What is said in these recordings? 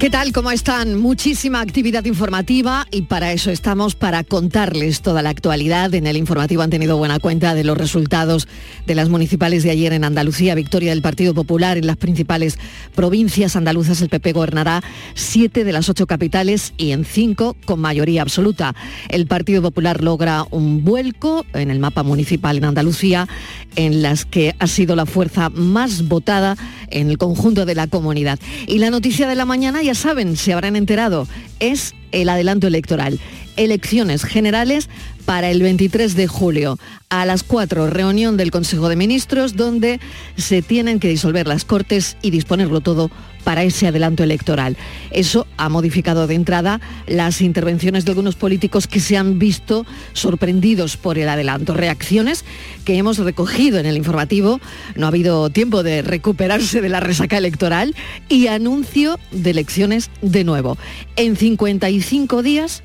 ¿Qué tal? ¿Cómo están? Muchísima actividad informativa y para eso estamos, para contarles toda la actualidad. En el informativo han tenido buena cuenta de los resultados de las municipales de ayer en Andalucía, victoria del Partido Popular en las principales provincias andaluzas. El PP gobernará siete de las ocho capitales y en cinco con mayoría absoluta. El Partido Popular logra un vuelco en el mapa municipal en Andalucía, en las que ha sido la fuerza más votada en el conjunto de la comunidad. Y la noticia de la mañana, ya saben, se habrán enterado, es el adelanto electoral. Elecciones generales para el 23 de julio. A las 4, reunión del Consejo de Ministros, donde se tienen que disolver las Cortes y disponerlo todo para ese adelanto electoral. Eso ha modificado de entrada las intervenciones de algunos políticos que se han visto sorprendidos por el adelanto. Reacciones que hemos recogido en el informativo. No ha habido tiempo de recuperarse de la resaca electoral y anuncio de elecciones de nuevo. En 55 días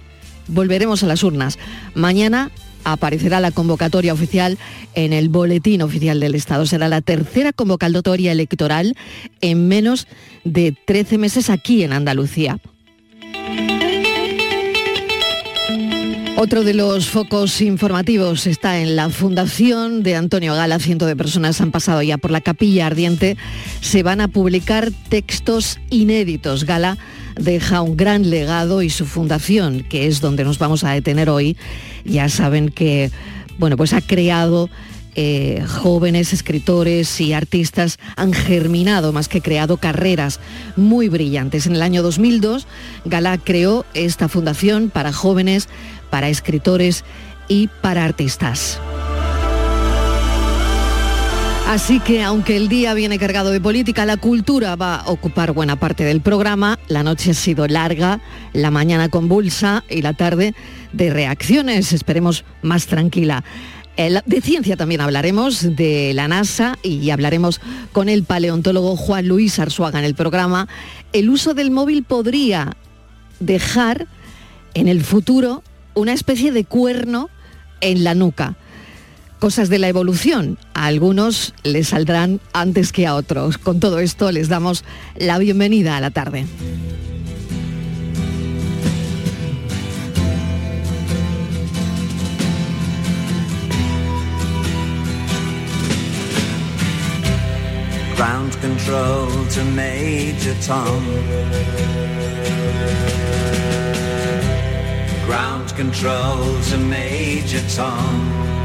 volveremos a las urnas. Mañana aparecerá la convocatoria oficial en el boletín oficial del Estado. Será la tercera convocatoria electoral en menos de 13 meses aquí en Andalucía. Otro de los focos informativos está en la Fundación de Antonio Gala. Cientos de personas han pasado ya por la capilla ardiente. Se van a publicar textos inéditos. Gala deja un gran legado y su fundación, que es donde nos vamos a detener hoy, ya saben que bueno, pues ha creado eh, jóvenes escritores y artistas han germinado más que creado carreras muy brillantes. En el año 2002, Gala creó esta fundación para jóvenes, para escritores y para artistas. Así que aunque el día viene cargado de política, la cultura va a ocupar buena parte del programa. La noche ha sido larga, la mañana convulsa y la tarde de reacciones, esperemos más tranquila. Eh, de ciencia también hablaremos, de la NASA y hablaremos con el paleontólogo Juan Luis Arzuaga en el programa. El uso del móvil podría dejar en el futuro una especie de cuerno en la nuca cosas de la evolución. A algunos les saldrán antes que a otros. Con todo esto les damos la bienvenida a la tarde. Ground control to Major Tom. Ground control to Major Tom.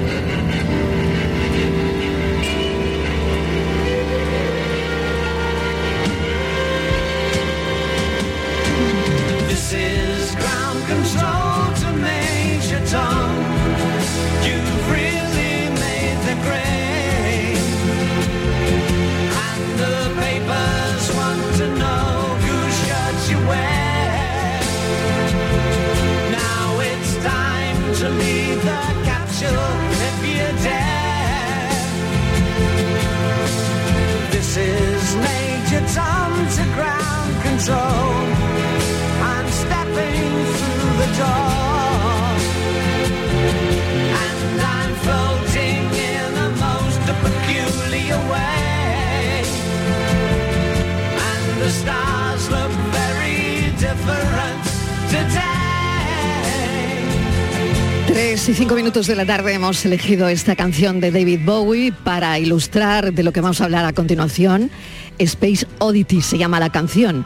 Ground control. I'm stepping through the door. And I'm floating in a most peculiar way. And the stars look very different today. Tres y cinco minutos de la tarde hemos elegido esta canción de David Bowie para ilustrar de lo que vamos a hablar a continuación. Space Oddity se llama la canción.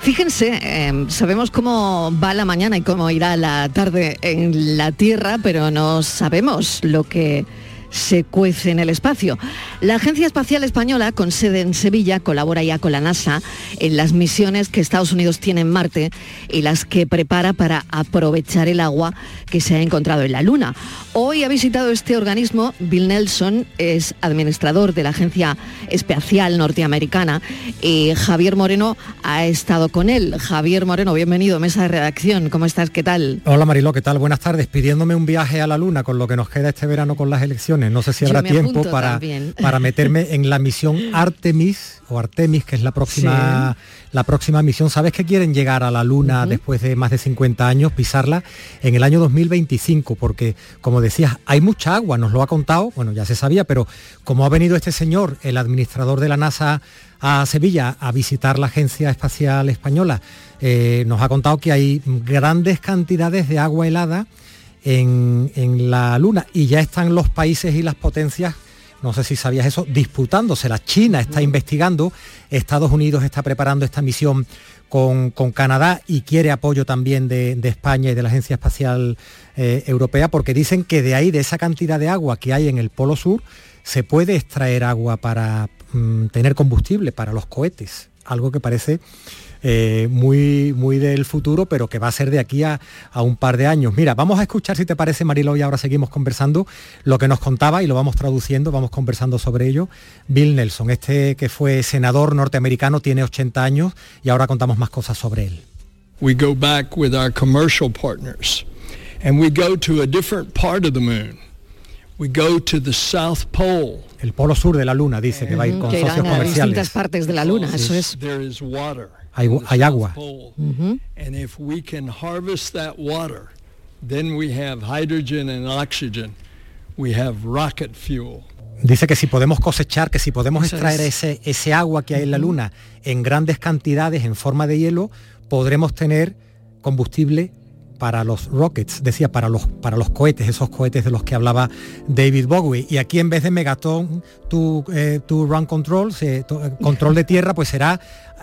Fíjense, eh, sabemos cómo va la mañana y cómo irá la tarde en la Tierra, pero no sabemos lo que se cuece en el espacio. La Agencia Espacial Española, con sede en Sevilla, colabora ya con la NASA en las misiones que Estados Unidos tiene en Marte y las que prepara para aprovechar el agua que se ha encontrado en la Luna. Hoy ha visitado este organismo Bill Nelson, es administrador de la Agencia Espacial Norteamericana y Javier Moreno ha estado con él. Javier Moreno, bienvenido, mesa de redacción. ¿Cómo estás? ¿Qué tal? Hola Mariló, ¿qué tal? Buenas tardes. Pidiéndome un viaje a la Luna con lo que nos queda este verano con las elecciones. No sé si habrá tiempo para, también. para meterme en la misión Artemis o Artemis, que es la próxima, la próxima misión. ¿Sabes que quieren llegar a la Luna después de más de 50 años, pisarla en el año 2025? Porque, como decías, hay mucha agua, nos lo ha contado, bueno, ya se sabía, pero como ha venido este señor, el administrador de la NASA, a Sevilla a visitar la Agencia Espacial Española, eh, nos ha contado que hay grandes cantidades de agua helada en, en la Luna y ya están los países y las potencias no sé si sabías eso, disputándose. La China está investigando, Estados Unidos está preparando esta misión con, con Canadá y quiere apoyo también de, de España y de la Agencia Espacial eh, Europea, porque dicen que de ahí, de esa cantidad de agua que hay en el Polo Sur, se puede extraer agua para mm, tener combustible para los cohetes, algo que parece eh, muy, muy del futuro, pero que va a ser de aquí a, a un par de años. Mira, vamos a escuchar si te parece, Marilo, y ahora seguimos conversando lo que nos contaba y lo vamos traduciendo, vamos conversando sobre ello. Bill Nelson, este que fue senador norteamericano, tiene 80 años y ahora contamos más cosas sobre él. We go back with our commercial partners and we go to a different part of the moon. We go to the South Pole. El polo sur de la Luna dice que va a ir con que socios irán a distintas comerciales. partes de la Luna, eso es. There is water. Hay, agua. Pole. And if we can harvest that water, then we have hydrogen and oxygen. We have rocket fuel. Dice que si podemos cosechar, que si podemos extraer es. ese, ese agua que hay en la Luna en grandes cantidades en forma de hielo, podremos tener combustible para los rockets, decía, para los, para los cohetes, esos cohetes de los que hablaba David Bowie. Y aquí en vez de Megaton, tu, eh, tu Run Control, se- eh, control de tierra, pues será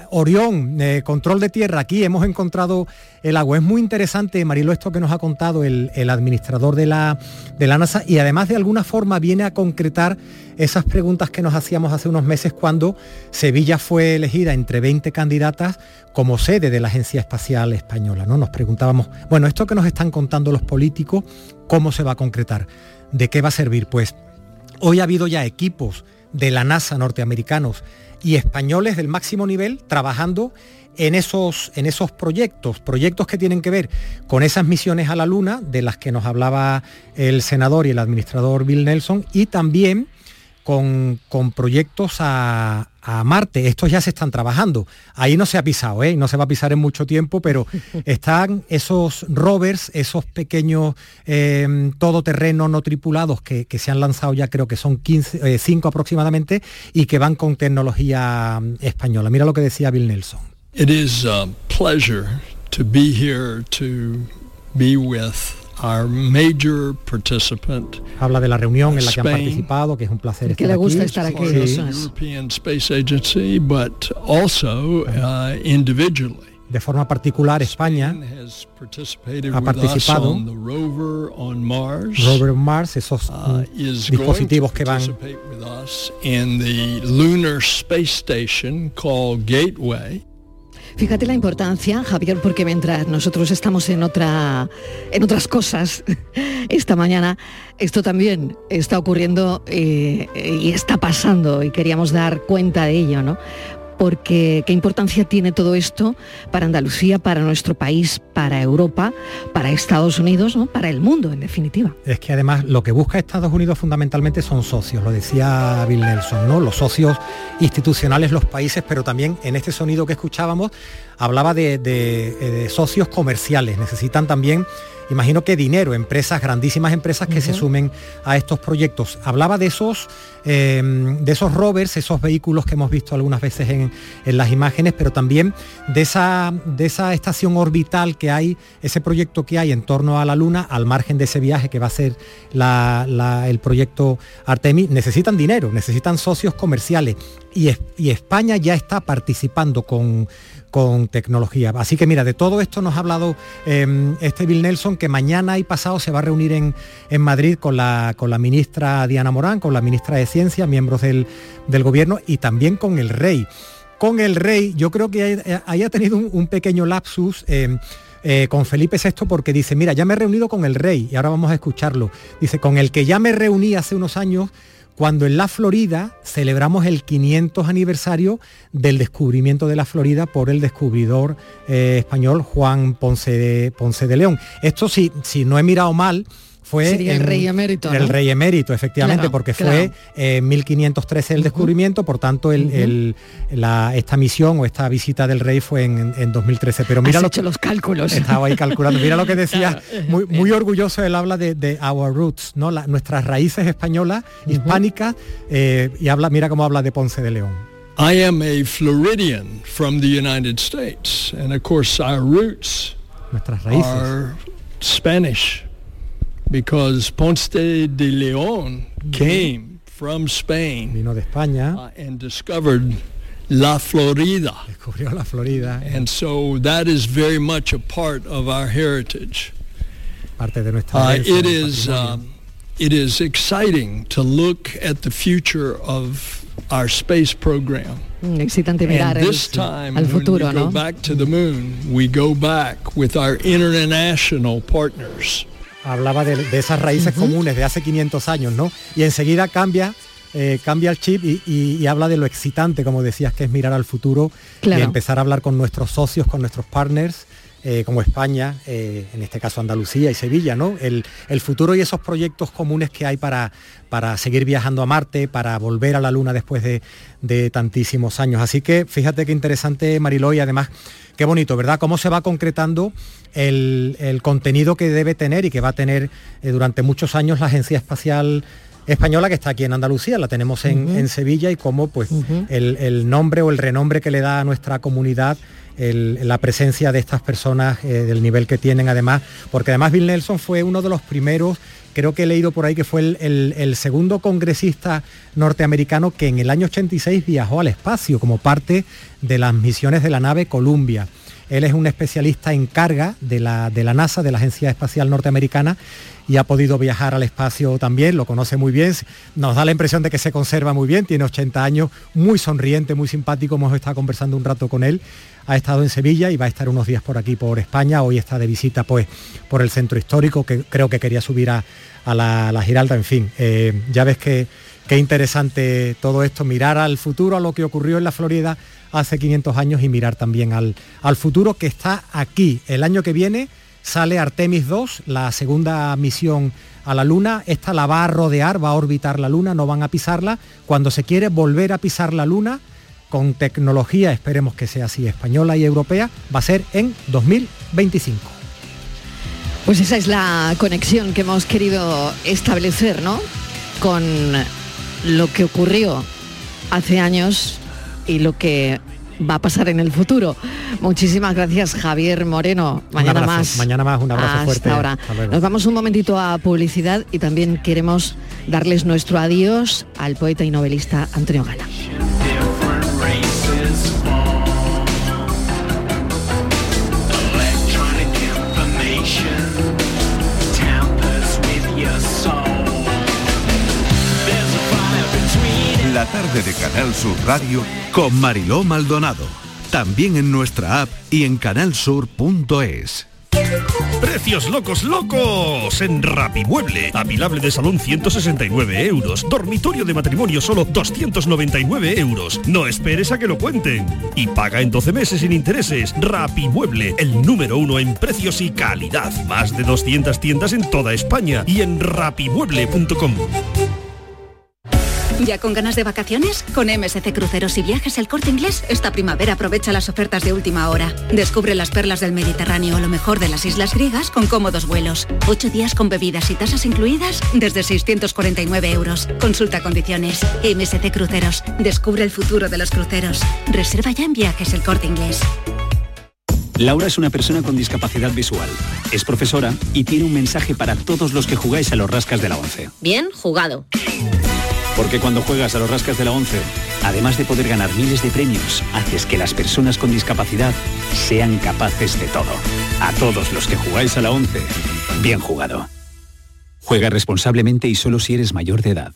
Orión, eh, control de tierra. Aquí hemos encontrado el agua. Es muy interesante, Marilo, esto que nos ha contado el, el administrador de la, de la NASA y además de alguna forma viene a concretar esas preguntas que nos hacíamos hace unos meses cuando Sevilla fue elegida entre 20 candidatas como sede de la Agencia Espacial Española. ¿no? Nos preguntábamos, bueno, esto que nos están contando los políticos, ¿cómo se va a concretar? ¿De qué va a servir? Pues hoy ha habido ya equipos de la NASA norteamericanos y españoles del máximo nivel trabajando en esos, en esos proyectos, proyectos que tienen que ver con esas misiones a la Luna, de las que nos hablaba el senador y el administrador Bill Nelson, y también con, con proyectos a, a Marte. Estos ya se están trabajando. Ahí no se ha pisado, ¿eh? no se va a pisar en mucho tiempo, pero están esos rovers, esos pequeños eh, todoterreno no tripulados que, que se han lanzado ya, creo que son 15, eh, 5 aproximadamente, y que van con tecnología mm, española. Mira lo que decía Bill Nelson. It is a pleasure to be here to be with our major participant, Habla de la reunión en la que han Spain. participado, que es un placer Que estar le aquí. gusta estar aquí, part of eso the es. European Space Agency, but also uh, individually. De forma particular, España, ha participado. on the rover on Mars. Esos uh, mm, dispositivos que van in the lunar space station called Gateway. Fíjate la importancia, Javier, porque mientras nosotros estamos en otra, en otras cosas esta mañana, esto también está ocurriendo eh, y está pasando y queríamos dar cuenta de ello, ¿no? Porque qué importancia tiene todo esto para Andalucía, para nuestro país, para Europa, para Estados Unidos, ¿no? Para el mundo, en definitiva. Es que además lo que busca Estados Unidos fundamentalmente son socios, lo decía Bill Nelson, ¿no? Los socios institucionales, los países, pero también en este sonido que escuchábamos hablaba de, de- eh, de socios comerciales. Necesitan también, imagino que dinero, empresas, grandísimas empresas que se sumen a estos proyectos. Hablaba de esos, eh, de esos rovers, esos vehículos que hemos visto algunas veces en, en las imágenes, pero también de esa, de esa estación orbital que hay, ese proyecto que hay en torno a la Luna, al margen de ese viaje que va a ser la- la- el proyecto Artemis, necesitan dinero, necesitan socios comerciales. Y, es- y España ya está participando con, con tecnología. Así que mira, de todo esto nos ha hablado em, este Bill Nelson, que mañana y pasado se va a reunir en, en Madrid con la, con la ministra Diana Morán, con la ministra de Ciencia, miembros del, del gobierno y también con el rey. Con el rey, yo creo que haya tenido un, pequeño lapsus. em, eh, con Felipe VI porque dice, mira, ya me he reunido con el rey y ahora vamos a escucharlo. Dice, con el que ya me reuní hace unos años cuando en la Florida celebramos el 500 aniversario del descubrimiento de la Florida por el descubridor eh, español Juan Ponce de, Ponce de León. Esto si, si no he mirado mal, fue Sería el rey emérito, El rey emérito, efectivamente, Claro, porque claro. fue en 1513 el descubrimiento, por tanto el- el- la- esta misión o esta visita del rey fue en, en 2013. Pero mira Has lo hecho los cálculos. estaba ahí calculando. Mira lo que decía, Claro. muy, muy orgulloso él habla de, de our roots, ¿no? La- nuestras raíces españolas, hispánicas, eh, y habla, mira cómo habla de Ponce de León. I am a Floridian from the United States, and of course our roots Nuestras raíces. are Spanish because Ponce de León came from Spain Vino de España, uh, and discovered La Florida. descubrió la Florida, And so that is very much a part of our heritage. parte de nuestra Uh, herencia, it del is patrimonio. um, it is exciting to look at the future of our space program. Mm, Excitante mirar and el- this time, al when we go ¿no? back to the moon, we go back with our international partners. Hablaba de, de esas raíces comunes de hace 500 años, ¿no? Y enseguida cambia, eh, cambia el chip y, y- y habla de lo excitante, como decías, que es mirar al futuro Claro. y empezar a hablar con nuestros socios, con nuestros partners. Eh, como España, eh, en este caso Andalucía y Sevilla, ¿no? El, futuro y esos proyectos comunes que hay para, para seguir viajando a Marte, para volver a la Luna después de, de tantísimos años. Así que fíjate qué interesante, Mariló, y además qué bonito, ¿verdad? Cómo se va concretando el, el contenido que debe tener y que va a tener eh, durante muchos años la Agencia Espacial Española que está aquí en Andalucía, la tenemos en, en Sevilla y cómo pues el, el nombre o el renombre que le da a nuestra comunidad el- la presencia de estas personas eh, del nivel que tienen además, porque además Bill Nelson fue uno de los primeros, creo que he leído por ahí que fue el, el- el segundo congresista norteamericano que en el año 86 viajó al espacio como parte de las misiones de la nave Columbia. Él es un especialista en carga de la, de la NASA, de la Agencia Espacial Norteamericana, y ha podido viajar al espacio también, lo conoce muy bien, nos da la impresión de que se conserva muy bien, tiene 80 años, muy sonriente, muy simpático, hemos estado conversando un rato con él, ha estado en Sevilla y va a estar unos días por aquí, por España, hoy está de visita pues por el centro histórico, que creo que quería subir a, la, la Giralda, en fin, eh, ya ves que qué interesante todo esto, mirar al futuro, a lo que ocurrió en la Florida hace 500 años y mirar también al, al futuro que está aquí. El año que viene sale Artemis 2, la segunda misión a la Luna. Esta la va a rodear, va a orbitar la Luna, no van a pisarla. Cuando se quiere volver a pisar la Luna, con tecnología, esperemos que sea así, española y europea, va a ser en 2025. Pues esa es la conexión que hemos querido establecer, ¿no? Con lo que ocurrió hace años y lo que va a pasar en el futuro. Muchísimas gracias, Javier Moreno. Mañana abrazo, más. mañana más, un abrazo Hasta fuerte. ahora. Hasta. Nos vamos un momentito a publicidad y también queremos darles nuestro adiós al poeta y novelista Antonio Gala. La tarde de Canal Sur Radio con Mariló Maldonado. También en nuestra app y en canalsur.es. Precios locos locos en Rapimueble. Apilable de salón 169 euros. Dormitorio de matrimonio solo 299 euros. No esperes a que lo cuenten. Y paga en 12 meses sin intereses. Rapimueble, el número uno en precios y calidad. Más de 200 tiendas en toda España y en rapimueble.com. ¿Ya con ganas de vacaciones? Con MSC Cruceros y Viajes El Corte Inglés, esta primavera aprovecha las ofertas de última hora. Descubre las perlas del Mediterráneo o lo mejor de las islas griegas con cómodos vuelos. Ocho días con bebidas y tasas incluidas desde 649 euros. Consulta condiciones. MSC Cruceros. Descubre el futuro de los cruceros. Reserva ya en Viajes El Corte Inglés. Laura es una persona con discapacidad visual. Es profesora y tiene un mensaje para todos los que jugáis a los rascas de la 11. Bien jugado. Porque cuando juegas a los rascas de la 11, Además de poder ganar miles de premios, haces que las personas con discapacidad sean capaces de todo. A todos los que jugáis a la 11, bien jugado. Juega responsablemente y solo si eres mayor de edad.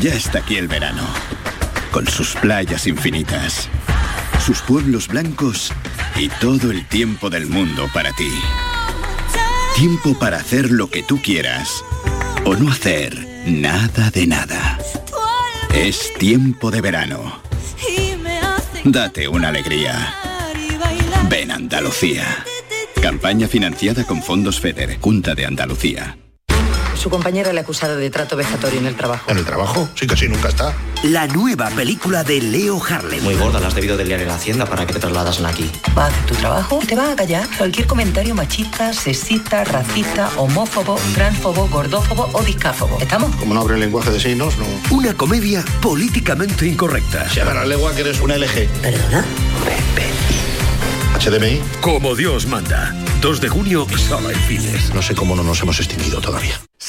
Ya está aquí el verano, con sus playas infinitas, sus pueblos blancos y todo el tiempo del mundo para ti. Tiempo para hacer lo que tú quieras o no hacer nada de nada. Es tiempo de verano. Date una alegría. Ven Andalucía. Campaña financiada con fondos FEDER, Junta de Andalucía. Su compañera le ha acusado de trato vejatorio en el trabajo. ¿En el trabajo? Sí, casi nunca está. La nueva película de Leo Harlem. Muy gorda, la has debido de liar en la hacienda para que te trasladasen aquí. Va a hacer tu trabajo te va a callar cualquier comentario machista, sexista, racista, homófobo, transfobo, gordófobo o discáfobo. ¿Estamos? Como no abre el lenguaje de signos, no. Una comedia políticamente incorrecta. Se la lengua que eres una LG. ¿Perdona? HDMI. Como Dios manda. 2 de junio, sala en cines. No sé cómo no nos hemos extinguido todavía.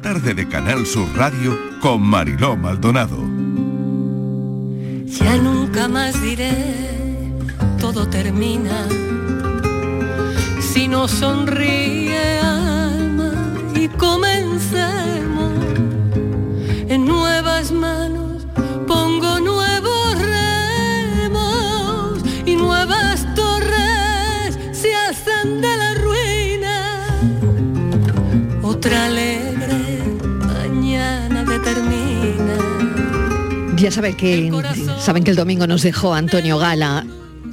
Tarde de Canal Sur Radio con Mariló Maldonado. Ya nunca más diré, todo termina. Si no sonríe alma y comencemos Ya saben que, saben que el domingo nos dejó Antonio Gala,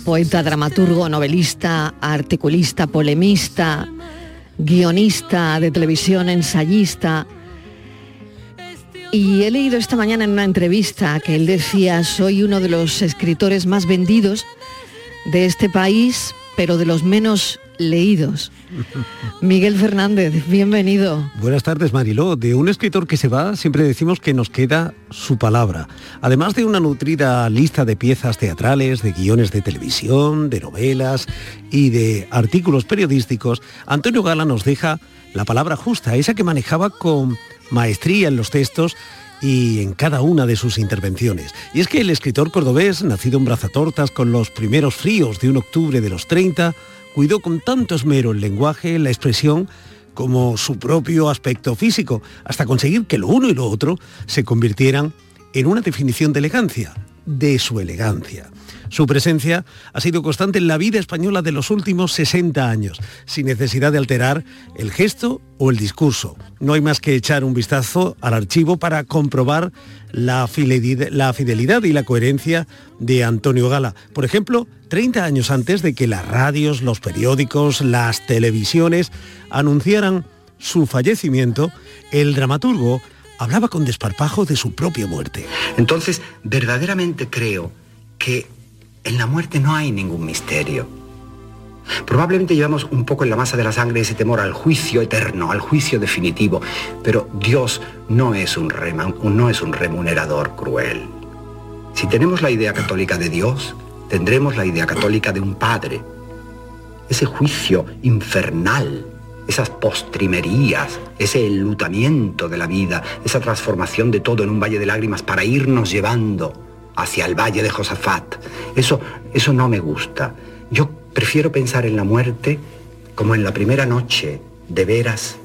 poeta, dramaturgo, novelista, articulista, polemista, guionista de televisión, ensayista. Y he leído esta mañana en una entrevista que él decía, soy uno de los escritores más vendidos de este país, pero de los menos leídos. Miguel Fernández, bienvenido. Buenas tardes, Mariló. De un escritor que se va, siempre decimos que nos queda su palabra. Además de una nutrida lista de piezas teatrales, de guiones de televisión, de novelas y de artículos periodísticos, Antonio Gala nos deja la palabra justa, esa que manejaba con maestría en los textos y en cada una de sus intervenciones. Y es que el escritor cordobés, nacido en Brazatortas con los primeros fríos de un octubre de los 30, cuidó con tanto esmero el lenguaje, la expresión, como su propio aspecto físico, hasta conseguir que lo uno y lo otro se convirtieran en una definición de elegancia, de su elegancia. Su presencia ha sido constante en la vida española de los últimos 60 años, sin necesidad de alterar el gesto o el discurso. No hay más que echar un vistazo al archivo para comprobar la fidelidad, y la coherencia de Antonio Gala. Por ejemplo, 30 años antes de que las radios, los periódicos, las televisiones anunciaran su fallecimiento, el dramaturgo hablaba con desparpajo de su propia muerte. Entonces, verdaderamente creo que en la muerte no hay ningún misterio. Probablemente llevamos un poco en la masa de la sangre ese temor al juicio eterno, al juicio definitivo, pero Dios no es un, no es un remunerador cruel. Si tenemos la idea católica de Dios, tendremos la idea católica de un Padre. Ese juicio infernal, esas postrimerías, ese enlutamiento de la vida, esa transformación de todo en un valle de lágrimas para irnos llevando hacia el valle de Josafat. Eso, eso no me gusta. Yo prefiero pensar en la muerte como en la primera noche, de veras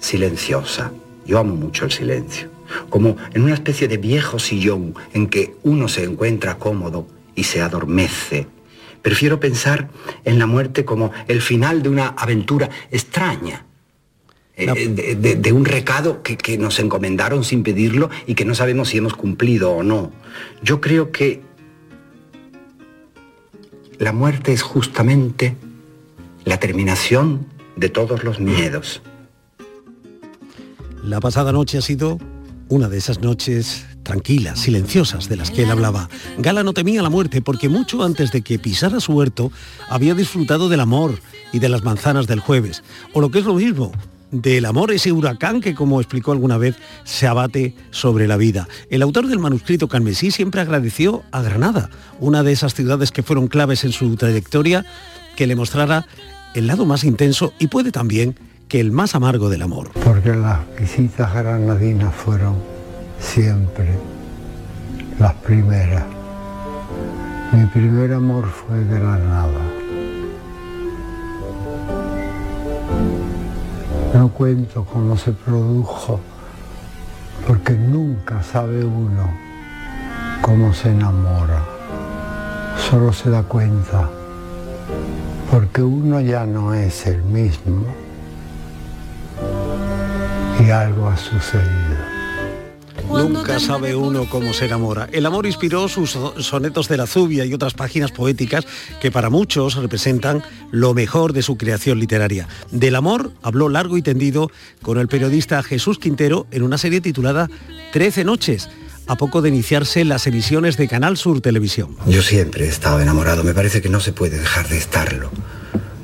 silenciosa. Yo amo mucho el silencio. Como en una especie de viejo sillón en que uno se encuentra cómodo y se adormece. Prefiero pensar en la muerte como el final de una aventura extraña. eh, de, de- de un recado que, que nos encomendaron sin pedirlo y que no sabemos si hemos cumplido o no. Yo creo que la muerte es justamente la terminación de todos los miedos. La pasada noche ha sido una de esas noches tranquilas, silenciosas de las que él hablaba. Gala no temía la muerte porque mucho antes de que pisara su huerto había disfrutado del amor y de las manzanas del jueves. O lo que es lo mismo, del amor ese huracán que, como explicó alguna vez, se abate sobre la vida. El autor del manuscrito carmesí siempre agradeció a Granada, una de esas ciudades que fueron claves en su trayectoria, que le mostrara el lado más intenso y puede también el más amargo del amor. porque las visitas granadinas fueron siempre las primeras. Mi primer amor fue Granada. No cuento cómo se produjo, porque nunca sabe uno cómo se enamora. Solo se da cuenta, porque uno ya no es el mismo y algo ha sucedido. Nunca sabe uno cómo se enamora. El amor inspiró sus so- sonetos de la Zubia y otras páginas poéticas que para muchos representan lo mejor de su creación literaria. Del amor habló largo y tendido con el periodista Jesús Quintero en una serie titulada Trece noches, a poco de iniciarse las emisiones de Canal Sur Televisión. Yo siempre he estado enamorado, me parece que no se puede dejar de estarlo.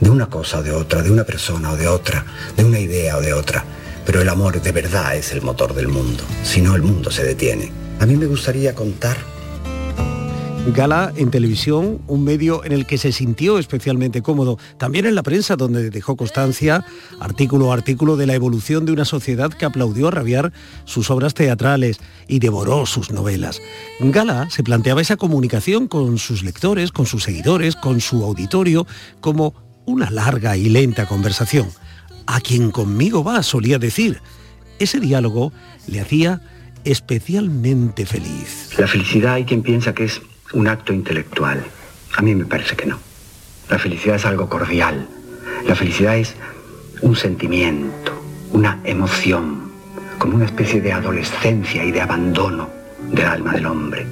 De una cosa o de otra, de una persona o de otra, de una idea o de otra. Pero el amor de verdad es el motor del mundo, si no el mundo se detiene. A mí me gustaría contar Gala en televisión, un medio en el que se sintió especialmente cómodo, también en la prensa donde dejó constancia, artículo a artículo, de la evolución de una sociedad que aplaudió a rabiar sus obras teatrales y devoró sus novelas. Gala se planteaba esa comunicación con sus lectores, con sus seguidores, con su auditorio, como una larga y lenta conversación. A quien conmigo va, solía decir. Ese diálogo le hacía especialmente feliz. La felicidad hay quien piensa que es un acto intelectual. A mí me parece que no. La felicidad es algo cordial. La felicidad es un sentimiento, una emoción, como una especie de adolescencia y de abandono del alma del hombre.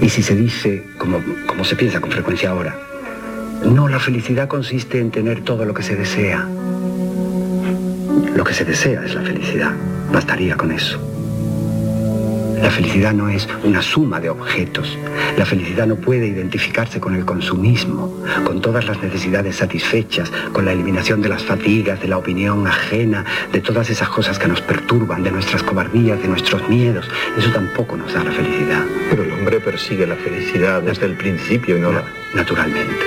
Y si se dice, como, como se piensa con frecuencia ahora, no, la felicidad consiste en tener todo lo que se desea. Lo que se desea es la felicidad. Bastaría con eso. La felicidad no es una suma de objetos. La felicidad no puede identificarse con el consumismo, con todas las necesidades satisfechas, con la eliminación de las fatigas, de la opinión ajena, de todas esas cosas que nos perturban, de nuestras cobardías, de nuestros miedos. Eso tampoco nos da la felicidad. Pero el hombre persigue la felicidad desde el principio y no la... Naturalmente.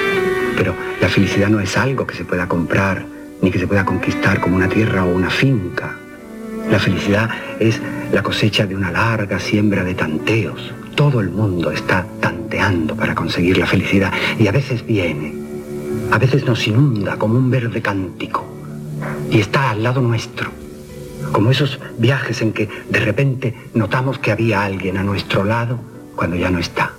Pero la felicidad no es algo que se pueda comprar, ni que se pueda conquistar como una tierra o una finca. La felicidad es la cosecha de una larga siembra de tanteos. Todo el mundo está tanteando para conseguir la felicidad y a veces viene, a veces nos inunda como un verde cántico y está al lado nuestro. Como esos viajes en que de repente notamos que había alguien a nuestro lado cuando ya no está.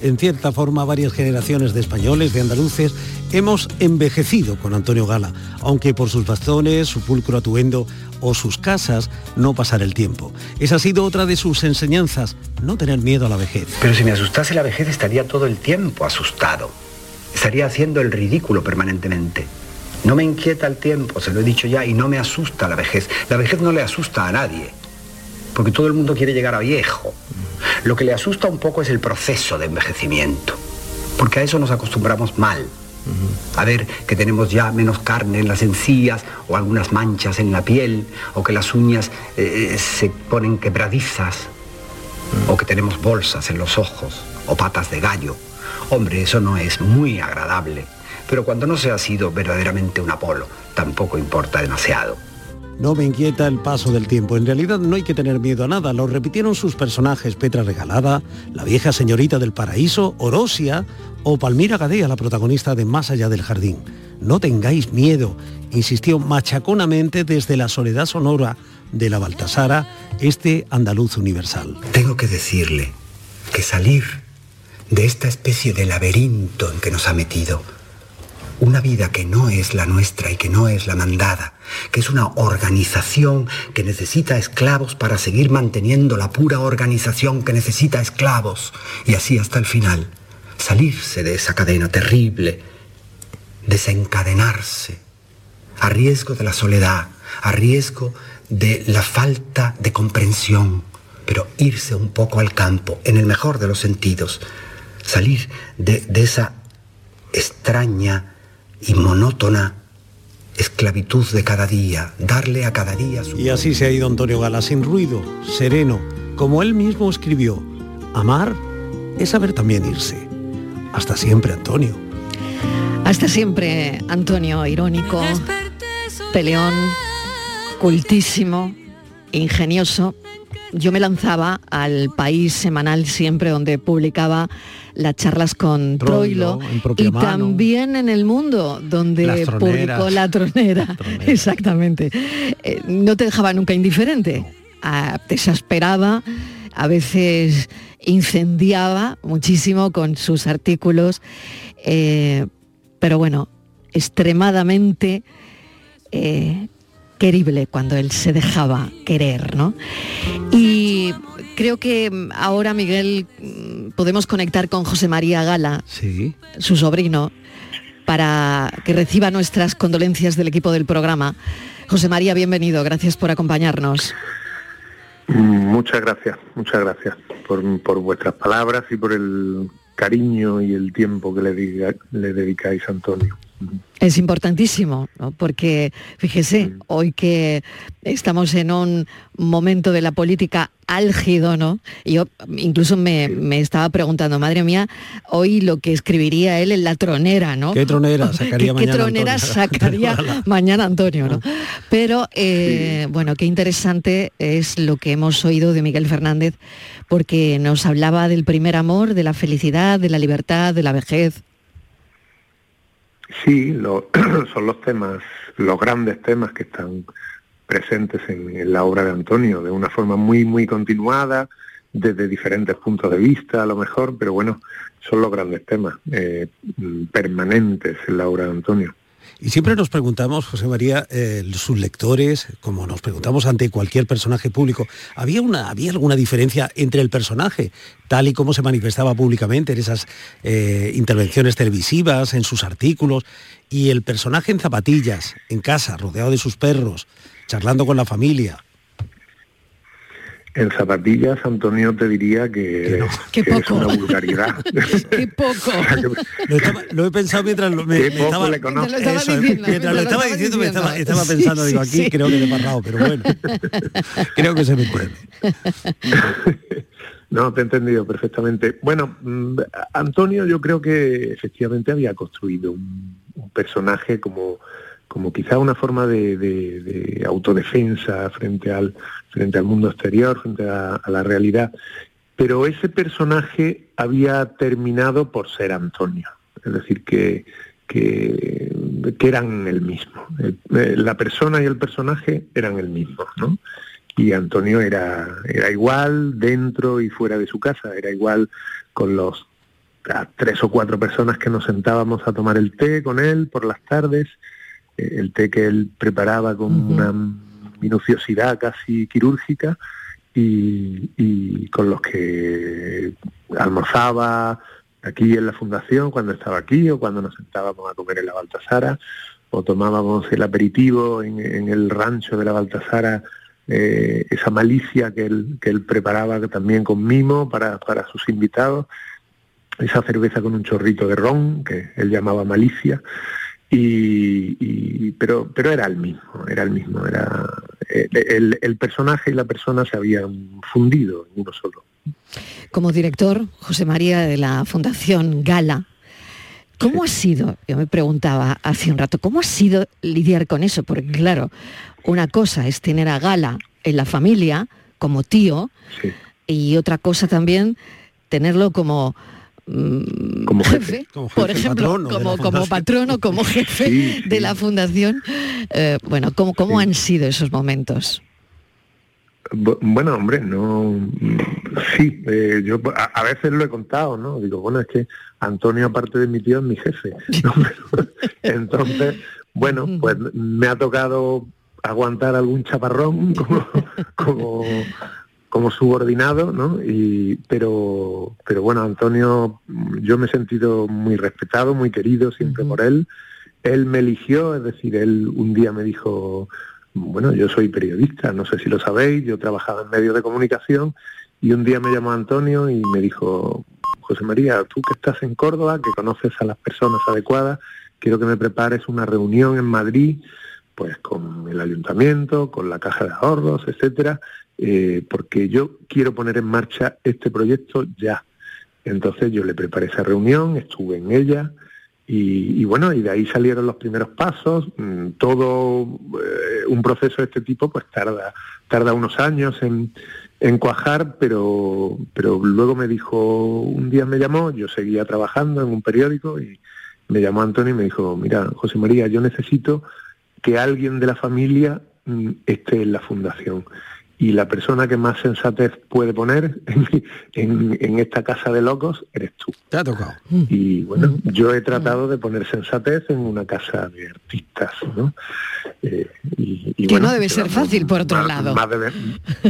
En cierta forma varias generaciones de españoles, de andaluces, hemos envejecido con Antonio Gala, aunque por sus bastones, su pulcro atuendo o sus casas no pasar el tiempo. Esa ha sido otra de sus enseñanzas, no tener miedo a la vejez. Pero si me asustase la vejez estaría todo el tiempo asustado. Estaría haciendo el ridículo permanentemente. No me inquieta el tiempo, se lo he dicho ya, y no me asusta la vejez. La vejez no le asusta a nadie, porque todo el mundo quiere llegar a viejo. Lo que le asusta un poco es el proceso de envejecimiento, porque a eso nos acostumbramos mal. A ver que tenemos ya menos carne en las encías o algunas manchas en la piel, o que las uñas eh, se ponen quebradizas, o que tenemos bolsas en los ojos, o patas de gallo. Hombre, eso no es muy agradable, pero cuando no se ha sido verdaderamente un Apolo, tampoco importa demasiado. No me inquieta el paso del tiempo. En realidad no hay que tener miedo a nada. Lo repitieron sus personajes Petra Regalada, la vieja señorita del paraíso, Orosia o Palmira Gadea, la protagonista de Más allá del jardín. No tengáis miedo, insistió machaconamente desde la soledad sonora de la Baltasara, este andaluz universal. Tengo que decirle que salir de esta especie de laberinto en que nos ha metido una vida que no es la nuestra y que no es la mandada, que es una organización que necesita esclavos para seguir manteniendo la pura organización que necesita esclavos, y así hasta el final, salirse de esa cadena terrible, desencadenarse, a riesgo de la soledad, a riesgo de la falta de comprensión, pero irse un poco al campo, en el mejor de los sentidos, salir de, de esa extraña y monótona esclavitud de cada día, darle a cada día su... Y así se ha ido Antonio Gala, sin ruido, sereno, como él mismo escribió. Amar es saber también irse. Hasta siempre, Antonio. Hasta siempre, Antonio, irónico, peleón, cultísimo, ingenioso. Yo me lanzaba al país semanal siempre donde publicaba las charlas con Troilo, y mano. también en el mundo donde publicó La Tronera. Exactamente. Eh, no te dejaba nunca indiferente. Ah, te exasperaba, a veces incendiaba muchísimo con sus artículos, eh, pero bueno, extremadamente eh, querible cuando él se dejaba querer, ¿no? Y creo que mm, ahora, Miguel, mm, podemos conectar con José María Gala, Sí. su sobrino, para que reciba nuestras condolencias del equipo del programa. José María, bienvenido, gracias por acompañarnos. Muchas gracias, muchas gracias por, por vuestras palabras y por el cariño y el tiempo que le, diga- le dedicáis a Antonio. Es importantísimo, ¿no? porque fíjese, hoy que estamos en un momento de la política álgido, ¿no? Yo incluso me, me estaba preguntando, madre mía, hoy lo que escribiría él en la tronera, ¿no? ¿Qué tronera sacaría ¿Qué, qué mañana tronera Antonio? sacaría mañana Antonio, ¿no? Pero eh, bueno, qué interesante es lo que hemos oído de Miguel Fernández, porque nos hablaba del primer amor, de la felicidad, de la libertad, de la vejez. Sí, lo- son los temas, los grandes temas que están presentes en, la obra de Antonio, de una forma muy, muy continuada, desde diferentes puntos de vista a lo mejor, pero bueno, son los grandes temas eh, mm, permanentes en la obra de Antonio. Y siempre nos preguntamos, José María, eh, sus lectores, como nos preguntamos ante cualquier personaje público, ¿había, una, ¿había alguna diferencia entre el personaje, tal y como se manifestaba públicamente en esas eh, intervenciones televisivas, en sus artículos, y el personaje en zapatillas, en casa, rodeado de sus perros, charlando con la familia? En zapatillas, Antonio te diría que, es poco. una vulgaridad. Qué poco. Lo, estaba- lo he pensado mientras lo, me, Qué me poco estaba, le conozco. Lo estaba Eso, diciendo, mientras lo estaba diciendo, me estaba pensando, Sí, digo, aquí sí. creo que le he parado, pero bueno, creo que se me entiende. No, te he entendido perfectamente. Bueno, mm, Antonio yo creo que efectivamente había construido un, un personaje como, como quizá una forma de, de- de autodefensa frente al, frente al mundo exterior, frente a, a la realidad. Pero ese personaje había terminado por ser Antonio. Es decir, que, que, que eran el mismo. El- eh, la persona y el personaje eran el mismo, ¿no? y Antonio era, era igual dentro y fuera de su casa, era igual con los tres o cuatro personas que nos sentábamos a tomar el té con él por las tardes, eh, el té que él preparaba con una minuciosidad casi quirúrgica y, con los que almorzaba aquí en la fundación cuando estaba aquí o cuando nos sentábamos a comer en la Baltasara o tomábamos el aperitivo en, en el rancho de la Baltasara eh, esa malicia que él, que él preparaba también con mimo para, para sus invitados, esa cerveza con un chorrito de ron, que él llamaba malicia, y, y- pero, pero era el mismo, era el mismo, era el, el- el personaje y la persona se habían fundido en uno solo. Como director, José María de la Fundación Gala, ¿cómo ha sido, yo me preguntaba hace un rato, ¿cómo ha sido lidiar con eso? Porque claro, una cosa es tener a Gala en la familia como tío y otra cosa también tenerlo como, Como jefe, jefe, como por jefe, ejemplo, patrono de la como, como patrono, como jefe Sí, de la fundación. Eh, bueno, ¿cómo, cómo han sido esos momentos? Bu- Bueno, hombre, no Sí, eh, yo a, a veces lo he contado, ¿no? Digo, bueno, es que Antonio, aparte de mi tío, es mi jefe. ¿no? Entonces, bueno, pues me ha tocado aguantar algún chaparrón como, como, como subordinado, ¿no? Y, pero, pero bueno, Antonio, yo me he sentido muy respetado, muy querido siempre por él. Él me eligió, es decir, él un día me dijo, bueno, yo soy periodista, no sé si lo sabéis, yo trabajaba en medios de comunicación y un día me llamó Antonio y me dijo, José María, tú que estás en Córdoba, que conoces a las personas adecuadas, quiero que me prepares una reunión en Madrid, pues con el ayuntamiento, con la caja de ahorros, etcétera, eh, porque yo quiero poner en marcha este proyecto ya. Entonces yo le preparé esa reunión, estuve en ella y, bueno, y de ahí salieron los primeros pasos. Mm, Todo eh, un proceso de este tipo pues tarda, tarda unos años en, en cuajar, pero, pero luego me dijo, un día me llamó, yo seguía trabajando en un periódico y me llamó Antonio y me dijo, mira, José María, yo necesito que alguien de la familia mm, esté en la fundación. Y la persona que más sensatez puede poner en, en- en esta casa de locos eres tú. Te ha tocado. Y bueno, yo he tratado de poner sensatez en una casa de artistas, ¿no? Eh, y, y Que bueno, no debe ser fácil, por otro más- lado. Más de,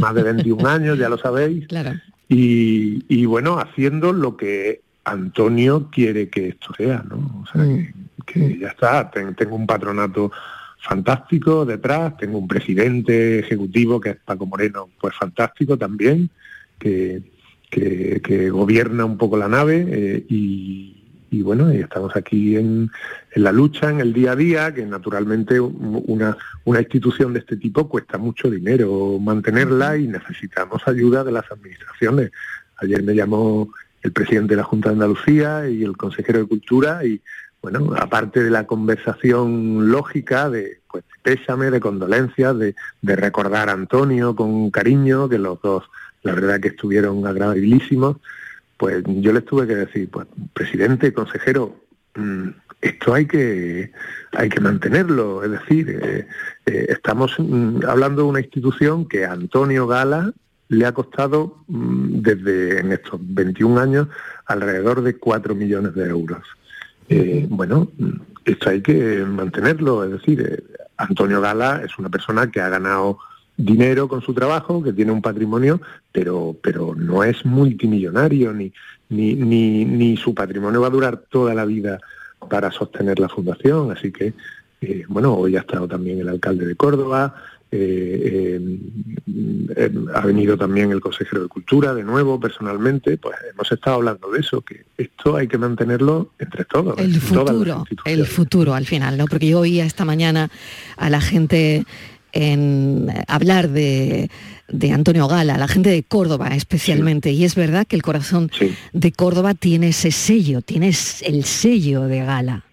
más de 21 años, ya lo sabéis. Claro. Y, y bueno, haciendo lo que Antonio quiere que esto sea, ¿no? O sea, que, que ya está, ten- tengo un patronato fantástico detrás, tengo un presidente ejecutivo que es Paco Moreno, pues fantástico también, que, que, gobierna un poco la nave eh, y, y bueno, y estamos aquí en, en la lucha, en el día a día, que naturalmente una, una institución de este tipo cuesta mucho dinero mantenerla y necesitamos ayuda de las administraciones. Ayer me llamó el presidente de la Junta de Andalucía y el consejero de Cultura y bueno, aparte de la conversación lógica de pues pésame, de condolencias, de, de recordar a Antonio con cariño, que los dos la verdad que estuvieron agradabilísimos, pues yo les tuve que decir, pues presidente, consejero, mm, esto hay que hay que mantenerlo, es decir, eh, eh, estamos mm, hablando de una institución que a Antonio Gala le ha costado mm, desde en estos 21 años alrededor de 4 millones de euros. Eh, bueno, esto hay que mantenerlo, es decir, eh, Antonio Gala es una persona que ha ganado dinero con su trabajo, que tiene un patrimonio, pero, pero no es multimillonario, ni, ni, ni, ni su patrimonio va a durar toda la vida para sostener la fundación. Así que, eh, bueno, hoy ha estado también el alcalde de Córdoba, eh, eh, eh, ha venido también el consejero de Cultura, de nuevo, personalmente, pues hemos estado hablando de eso, que esto hay que mantenerlo entre todos. El futuro, el futuro al final, ¿no? Porque yo oía esta mañana a la gente en hablar de, de Antonio Gala, la gente de Córdoba especialmente, y es verdad que el corazón de Córdoba tiene ese sello, tiene el sello de Gala.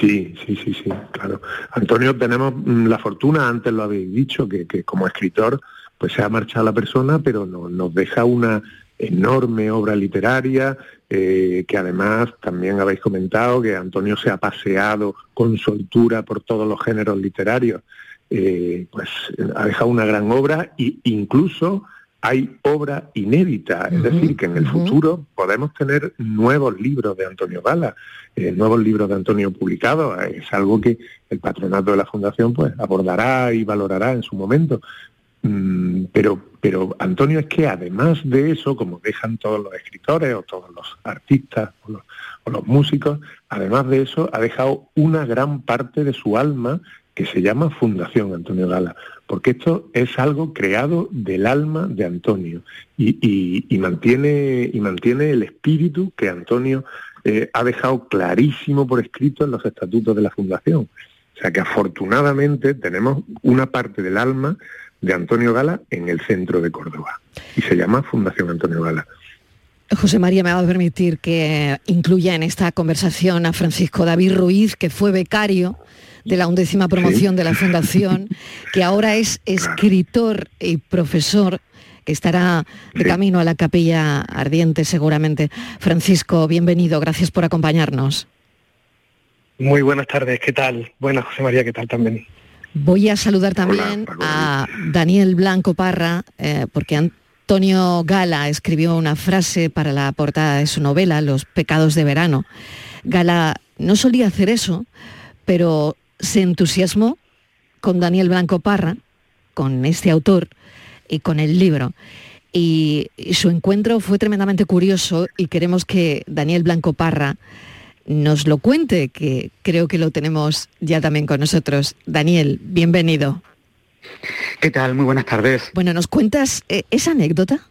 Sí, sí, sí, sí, claro. Antonio, tenemos mm, la fortuna, antes lo habéis dicho, que, que como escritor pues se ha marchado la persona, pero no- nos deja una enorme obra literaria, eh, que además también habéis comentado que Antonio se ha paseado con soltura por todos los géneros literarios, eh, pues ha dejado una gran obra e incluso hay obra inédita, es decir, que en el futuro podemos tener nuevos libros de Antonio Gala, eh, nuevos libros de Antonio publicados, eh, es algo que el patronato de la Fundación pues abordará y valorará en su momento. Mm, pero, pero Antonio es que además de eso, como dejan todos los escritores o todos los artistas o los, o los músicos, además de eso ha dejado una gran parte de su alma que se llama Fundación Antonio Gala, porque esto es algo creado del alma de Antonio y, mantiene, y mantiene el espíritu que Antonio eh, ha dejado clarísimo por escrito en los estatutos de la Fundación. O sea que afortunadamente tenemos una parte del alma de Antonio Gala en el centro de Córdoba y se llama Fundación Antonio Gala. José María me va a permitir que incluya en esta conversación a Francisco David Ruiz, que fue becario de la undécima promoción de la Fundación, que ahora es escritor y profesor que estará de camino a la capilla ardiente seguramente. Francisco, bienvenido, gracias por acompañarnos. Muy buenas tardes, ¿qué tal? Buenas, José María, ¿qué tal también? Voy a saludar también a Daniel Blanco Parra, eh, porque Antonio Antonio Gala escribió una frase para la portada de su novela, Los pecados de verano. Gala no solía hacer eso, pero se entusiasmó con Daniel Blanco Parra, con este autor y con el libro. Y, y su encuentro fue tremendamente curioso y queremos que Daniel Blanco Parra nos lo cuente, que creo que lo tenemos ya también con nosotros. Daniel, bienvenido. ¿Qué tal? Muy buenas tardes. Bueno, ¿nos cuentas eh, esa anécdota?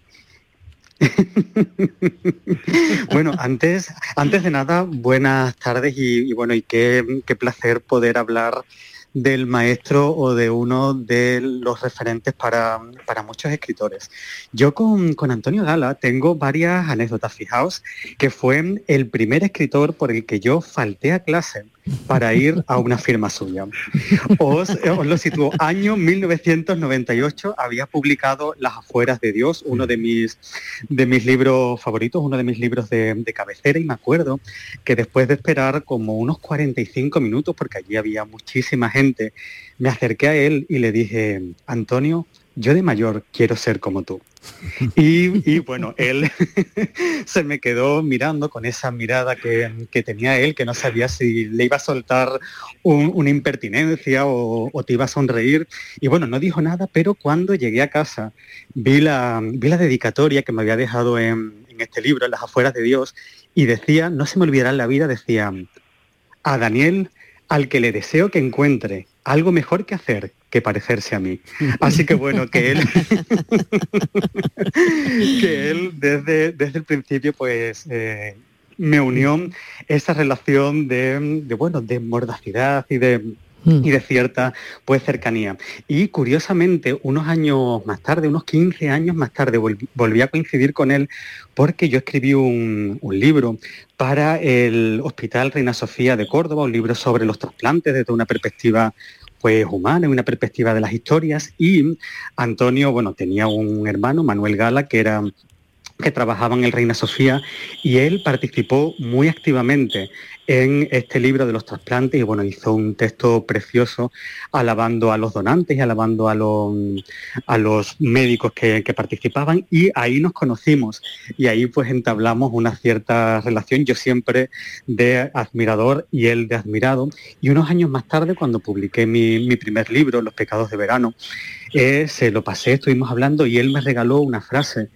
bueno, antes, antes de nada, buenas tardes y, bueno, y qué, qué placer poder hablar del maestro o de uno de los referentes para, para muchos escritores. Yo con, con, Antonio Gala tengo varias anécdotas. Fijaos que fue el primer escritor por el que yo falté a clase para ir a una firma suya. Os, os, lo sitúo. Año 1998 había publicado Las afueras de Dios, uno de mis, de mis libros favoritos, uno de mis libros de, de cabecera, y me acuerdo que después de esperar como unos 45 minutos, porque allí había muchísima gente, me acerqué a él y le dije, Antonio, yo de mayor quiero ser como tú. Y, y bueno, él se me quedó mirando con esa mirada que, que, tenía él, que no sabía si le iba a soltar un, una impertinencia o, o, te iba a sonreír. Y bueno, no dijo nada, pero cuando llegué a casa vi la, vi la dedicatoria que me había dejado en, en este libro, en las afueras de Dios, y decía, no se me olvidará en la vida, decía, a Daniel, al que le deseo que encuentre algo mejor que hacer que parecerse a mí. Así que bueno, que él, que él desde, desde el principio pues eh, me unió esa relación de, bueno, de mordacidad y de y de cierta pues cercanía. Y curiosamente, unos años más tarde, unos 15 años más tarde, volví, a coincidir con él porque yo escribí un, un, libro para el Hospital Reina Sofía de Córdoba, un libro sobre los trasplantes desde una perspectiva pues humana, una perspectiva de las historias y Antonio, bueno, tenía un hermano, Manuel Gala, que era que trabajaba en el Reina Sofía y él participó muy activamente en este libro de los trasplantes y bueno, hizo un texto precioso alabando a los donantes y alabando a los, a los médicos que, que, participaban y ahí nos conocimos y ahí pues entablamos una cierta relación, yo siempre de admirador y él de admirado y unos años más tarde cuando publiqué mi, mi primer libro, Los pecados de verano, eh, se lo pasé, estuvimos hablando y él me regaló una frase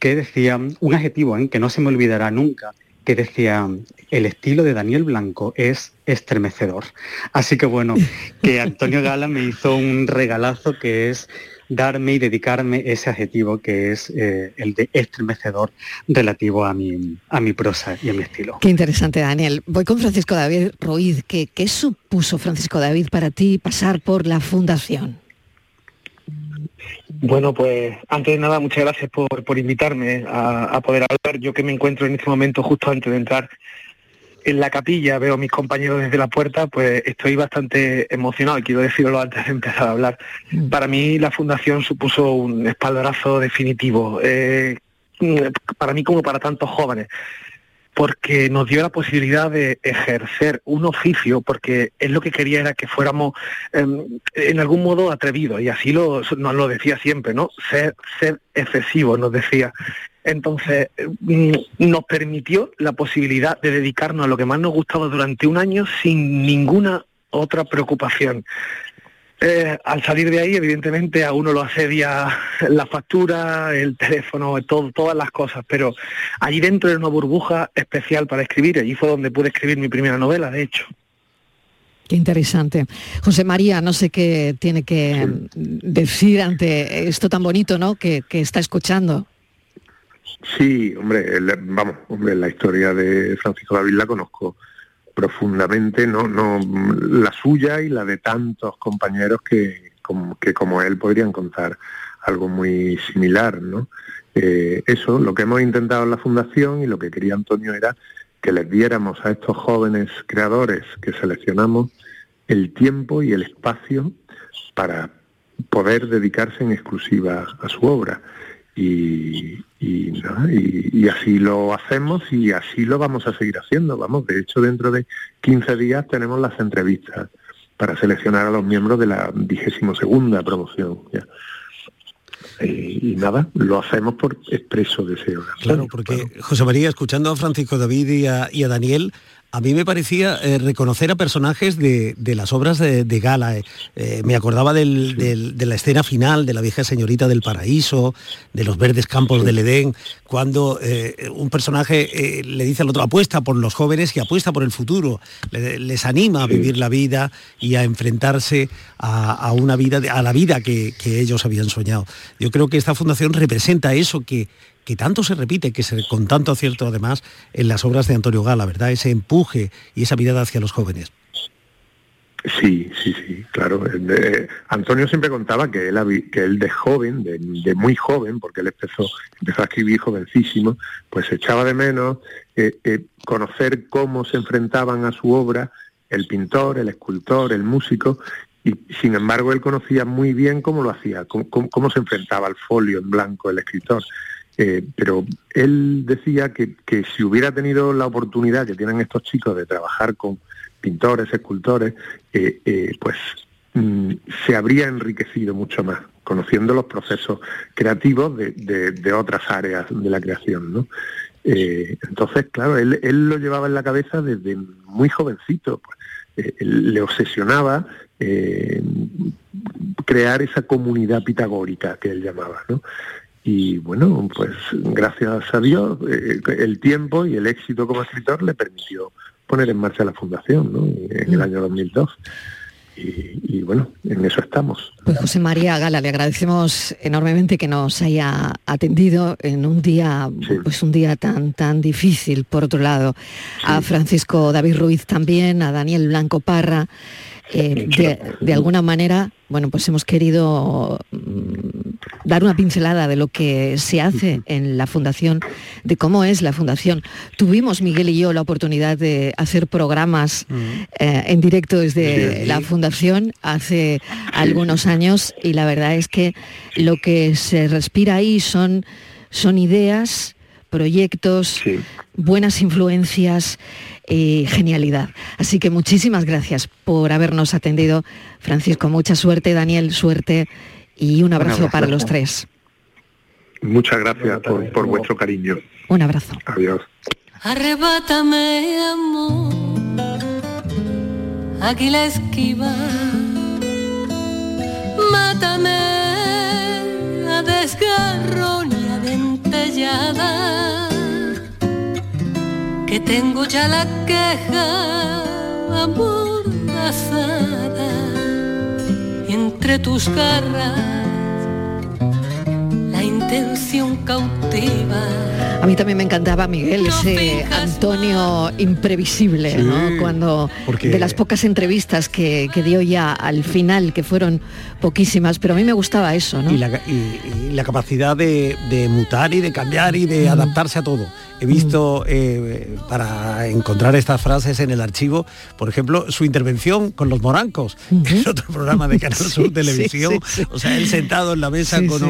que decía, un adjetivo ¿eh? que no se me olvidará nunca, que decía, el estilo de Daniel Blanco es estremecedor. Así que bueno, que Antonio Gala me hizo un regalazo que es darme y dedicarme ese adjetivo que es eh, el de estremecedor relativo a mi, a mi prosa y a mi estilo. Qué interesante, Daniel. Voy con Francisco David Ruiz. ¿Qué, qué supuso, Francisco David, para ti pasar por la fundación? Bueno, pues antes de nada, muchas gracias por, por invitarme a, a, poder hablar. Yo que me encuentro en este momento justo antes de entrar en la capilla, veo a mis compañeros desde la puerta, pues estoy bastante emocionado, quiero decirlo antes de empezar a hablar. Para mí la fundación supuso un espaldarazo definitivo, eh, para mí como para tantos jóvenes porque nos dio la posibilidad de ejercer un oficio, porque él lo que quería era que fuéramos eh, en algún modo atrevidos, y así lo, nos lo decía siempre, ¿no? Ser, ser excesivos, nos decía. Entonces, mm, nos permitió la posibilidad de dedicarnos a lo que más nos gustaba durante un año sin ninguna otra preocupación. Eh, al salir de ahí, evidentemente, a uno lo asedia la factura, el teléfono, todo, todas las cosas, pero allí dentro era una burbuja especial para escribir, allí fue donde pude escribir mi primera novela, de hecho. Qué interesante. José María, no sé qué tiene que sí. decir ante esto tan bonito, ¿no? Que, que está escuchando. Sí, hombre, vamos, hombre, la historia de Francisco David la conozco profundamente, no, no la suya y la de tantos compañeros que como, que como él podrían contar algo muy similar, ¿no? Eh, eso, lo que hemos intentado en la fundación y lo que quería Antonio era que les diéramos a estos jóvenes creadores que seleccionamos el tiempo y el espacio para poder dedicarse en exclusiva a su obra. Y, y, ¿no? y, así lo hacemos y así lo vamos a seguir haciendo. Vamos, de hecho, dentro de 15 días tenemos las entrevistas para seleccionar a los miembros de la vigésimo segunda promoción. Eh, y nada, lo hacemos por expreso deseo. Claro, porque José María, escuchando a Francisco David y a, y a Daniel, a mí me parecía eh, reconocer a personajes de, de las obras de, de Gala. eh. Eh, me acordaba del- del- de la escena final de la vieja señorita del paraíso, de los verdes campos del Edén, cuando eh, un personaje le dice al otro, apuesta por los jóvenes y apuesta por el futuro. Le- les anima a vivir la vida y a enfrentarse a, a una vida, de- a la vida que, que ellos habían soñado. Yo creo que esta fundación representa eso que, que tanto se repite, que se, con tanto acierto además en las obras de Antonio Gala, ¿verdad? Ese empuje y esa mirada hacia los jóvenes. Sí, sí, sí, claro. Eh, Antonio siempre contaba que él, que él de joven, de, de muy joven, porque él empezó, empezó a escribir jovencísimo, pues echaba de menos eh, eh, conocer cómo se enfrentaban a su obra el pintor, el escultor, el músico, y sin embargo él conocía muy bien cómo lo hacía, cómo, cómo- se enfrentaba al folio en blanco el escritor. Eh, pero él decía que, que si hubiera tenido la oportunidad que tienen estos chicos de trabajar con pintores, escultores, eh, eh, pues mm, se habría enriquecido mucho más, conociendo los procesos creativos de, de- de otras áreas de la creación. ¿no? Entonces, claro, él, él lo llevaba en la cabeza desde muy jovencito, pues, le obsesionaba eh, crear esa comunidad pitagórica que él llamaba. ¿no? Y bueno, pues gracias a Dios, eh, el tiempo y el éxito como escritor le permitió poner en marcha la fundación ¿no? en el año 2002. Y, y bueno, en eso estamos. Pues José María Gala, le agradecemos enormemente que nos haya atendido en un día, pues un día tan tan difícil, por otro lado. A Francisco David Ruiz también, a Daniel Blanco Parra. Eh, de, de alguna manera, bueno, pues hemos querido mm, dar una pincelada de lo que se hace en la fundación, de cómo es la fundación. Tuvimos Miguel y yo la oportunidad de hacer programas eh, en directo desde la fundación hace algunos años y la verdad es que lo que se respira ahí son, son ideas, proyectos, buenas influencias y genialidad. Así que muchísimas gracias por habernos atendido. Francisco, mucha suerte, Daniel, suerte y un abrazo abrazo. para los tres. Muchas gracias por, por vuestro cariño. Un abrazo. Adiós. Arrebátame, amor, aquí la esquiva. Mátame a desgarrón que tengo ya la queja amordazada entre tus garras la intención cautiva. A mí también me encantaba Miguel, ese Antonio imprevisible, Sí, ¿no? Cuando porque- de las pocas entrevistas que, que dio ya al final, que fueron poquísimas, pero a mí me gustaba eso, ¿no? Y la, y- y la capacidad de, de mutar y de cambiar y de adaptarse a todo. He visto, eh, para encontrar estas frases en el archivo, por ejemplo, su intervención con los morancos, que es otro programa de Canal Sí, Sur sí, Televisión, sí, sí. o sea, él sentado en la mesa Sí, con sí.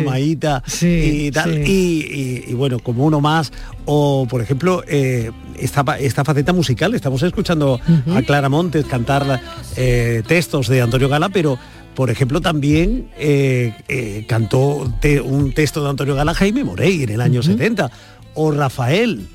Y tal, sí. y, y- y bueno, como uno más, o por ejemplo, eh, esta, esta faceta musical, estamos escuchando a Clara Montes cantar eh, textos de Antonio Gala, pero por ejemplo, también eh, eh, cantó te- un texto de Antonio Gala Jaime Morey en el año 70. O Rafael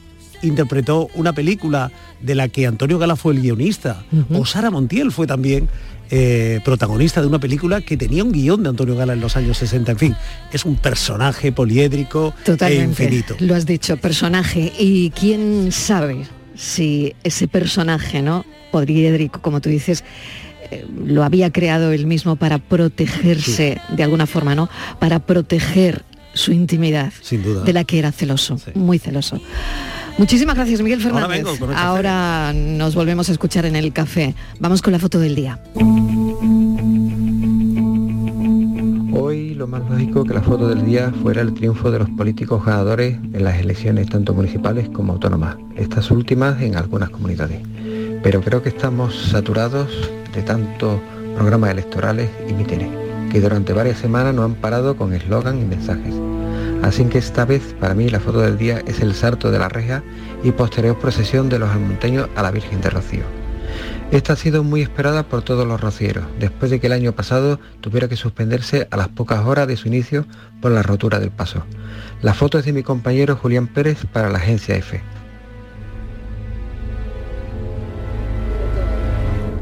interpretó una película de la que Antonio Gala fue el guionista. O Sara Montiel fue también eh, protagonista de una película que tenía un guion de Antonio Gala en los años 60. En fin, es un personaje poliédrico e infinito. Lo has dicho, personaje. Y quién sabe si ese personaje, ¿no? Poliédrico, como tú dices, eh, lo había creado él mismo para protegerse de alguna forma, ¿no? Para proteger su intimidad, Sin duda. de la que era celoso, muy celoso. Muchísimas gracias, Miguel Ahora Fernández. vengo con el café. Ahora nos volvemos a escuchar en el café. Vamos con la foto del día. Hoy lo más lógico que la foto del día fuera el triunfo de los políticos ganadores en las elecciones tanto municipales como autónomas, estas últimas en algunas comunidades. Pero creo que estamos saturados de tantos programas electorales y mítines, que durante varias semanas no han parado con eslogan y mensajes. Así que esta vez para mí la foto del día es el salto de la reja y posterior procesión de los almonteños a la Virgen de Rocío. Esta ha sido muy esperada por todos los rocieros, después de que el año pasado tuviera que suspenderse a las pocas horas de su inicio por la rotura del paso. La foto es de mi compañero Julián Pérez para la agencia EFE.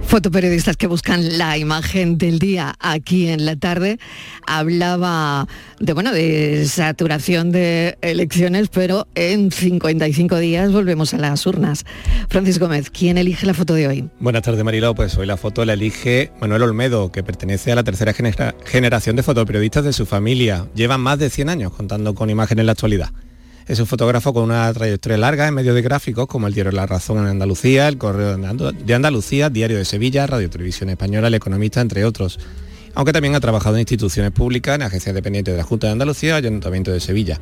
Fotoperiodistas que buscan la imagen del día aquí en la tarde. Hablaba de bueno de saturación de elecciones, pero en 55 días volvemos a las urnas. Francisco Gómez, ¿quién elige la foto de hoy? Buenas tardes, Mariló. Pues hoy la foto la elige Manuel Olmedo, que pertenece a la tercera genera- generación de fotoperiodistas de su familia. Llevan más de 100 años contando con imagen en la actualidad. Es un fotógrafo con una trayectoria larga en medios de gráficos como el diario La Razón en Andalucía, el Correo de Andalucía, Diario de Sevilla, Radio Televisión Española, El Economista, entre otros. Aunque también ha trabajado en instituciones públicas, en agencias dependientes de la Junta de Andalucía y Ayuntamiento de Sevilla.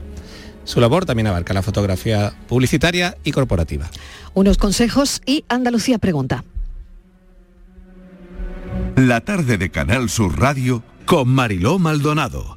Su labor también abarca la fotografía publicitaria y corporativa. Unos consejos y Andalucía pregunta. La tarde de Canal Sur Radio con Mariló Maldonado.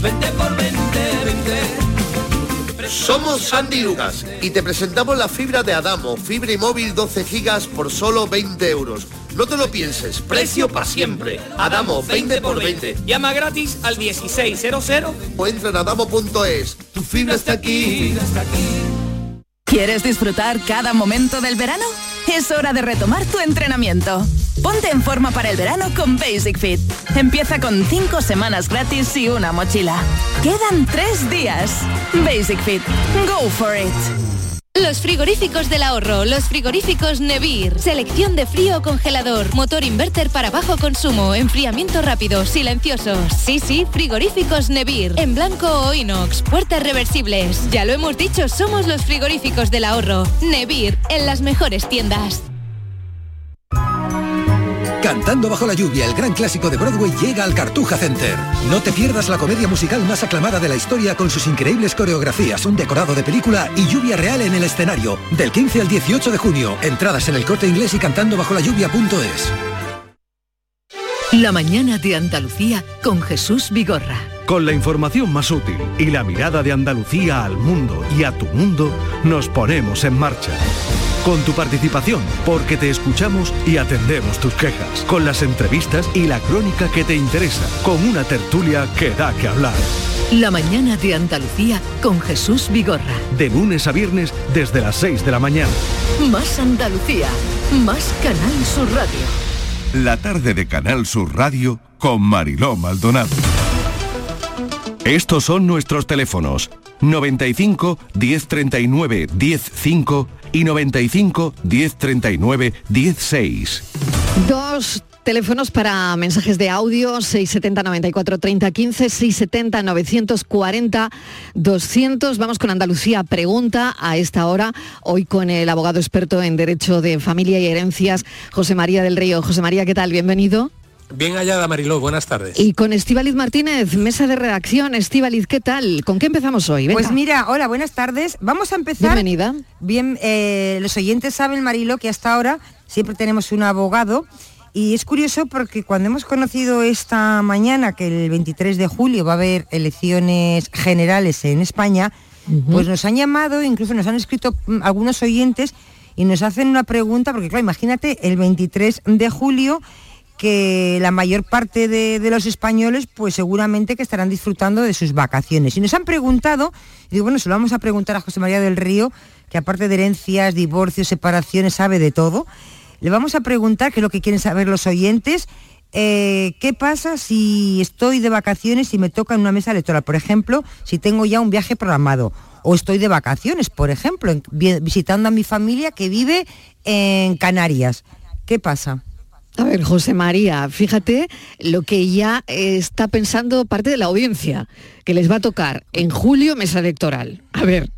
por vente, vente. Somos Sandy Lucas y te presentamos la fibra de Adamo, fibra y móvil 12 gigas por solo 20 euros. No te lo pienses, precio para siempre. Adamo, 20 por 20. Llama gratis al 1600. O entra en adamo.es. Tu fibra está aquí. ¿Quieres disfrutar cada momento del verano? Es hora de retomar tu entrenamiento. Ponte en forma para el verano con Basic Fit. Empieza con 5 semanas gratis y una mochila. Quedan 3 días. Basic Fit. Go for it. Los frigoríficos del ahorro, los frigoríficos Nevir, selección de frío o congelador, motor inverter para bajo consumo, enfriamiento rápido, silenciosos. Sí, sí, frigoríficos Nevir, en blanco o inox, puertas reversibles. Ya lo hemos dicho, somos los frigoríficos del ahorro. Nevir, en las mejores tiendas. Cantando bajo la lluvia, el gran clásico de Broadway llega al Cartuja Center. No te pierdas la comedia musical más aclamada de la historia con sus increíbles coreografías, un decorado de película y lluvia real en el escenario. Del 15 al 18 de junio. Entradas en el corte inglés y cantando bajo la lluvia.es. La mañana de Andalucía con Jesús Vigorra. Con la información más útil y la mirada de Andalucía al mundo y a tu mundo, nos ponemos en marcha. Con tu participación, porque te escuchamos y atendemos tus quejas. Con las entrevistas y la crónica que te interesa. Con una tertulia que da que hablar. La mañana de Andalucía con Jesús Vigorra. De lunes a viernes desde las 6 de la mañana. Más Andalucía. Más Canal Sur Radio. La tarde de Canal Sur Radio con Mariló Maldonado. Estos son nuestros teléfonos 95 1039 105 y 95 1039 16. Dos teléfonos para mensajes de audio 670 94 30 15 670 940 200 vamos con Andalucía pregunta a esta hora hoy con el abogado experto en derecho de familia y herencias José María del Río. José María qué tal bienvenido Bien hallada, Mariló, buenas tardes. y con Estíbaliz Martínez mesa de redacción Estíbaliz qué tal con qué empezamos hoy Venga. Pues mira, hola, buenas tardes. Vamos a empezar. Bienvenida. Bien, eh, los oyentes saben, Marilo, que hasta ahora siempre tenemos un abogado. Y es curioso porque cuando hemos conocido esta mañana que el 23 de julio va a haber elecciones generales en España, pues nos han llamado, incluso nos han escrito mm, algunos oyentes y nos hacen una pregunta, porque claro, imagínate, el 23 de julio que la mayor parte de, los españoles pues seguramente que estarán disfrutando de sus vacaciones. Y nos han preguntado, y digo, bueno, se lo vamos a preguntar a José María del Río, que aparte de herencias, divorcios, separaciones, sabe de todo. Le vamos a preguntar, que es lo que quieren saber los oyentes, eh, ¿qué pasa si estoy de vacaciones y me toca en una mesa electoral? Por ejemplo, si tengo ya un viaje programado o estoy de vacaciones, por ejemplo, visitando a mi familia que vive en Canarias. ¿Qué pasa? A ver, José María, fíjate lo que ya está pensando parte de la audiencia, que les va a tocar en julio mesa electoral. A ver.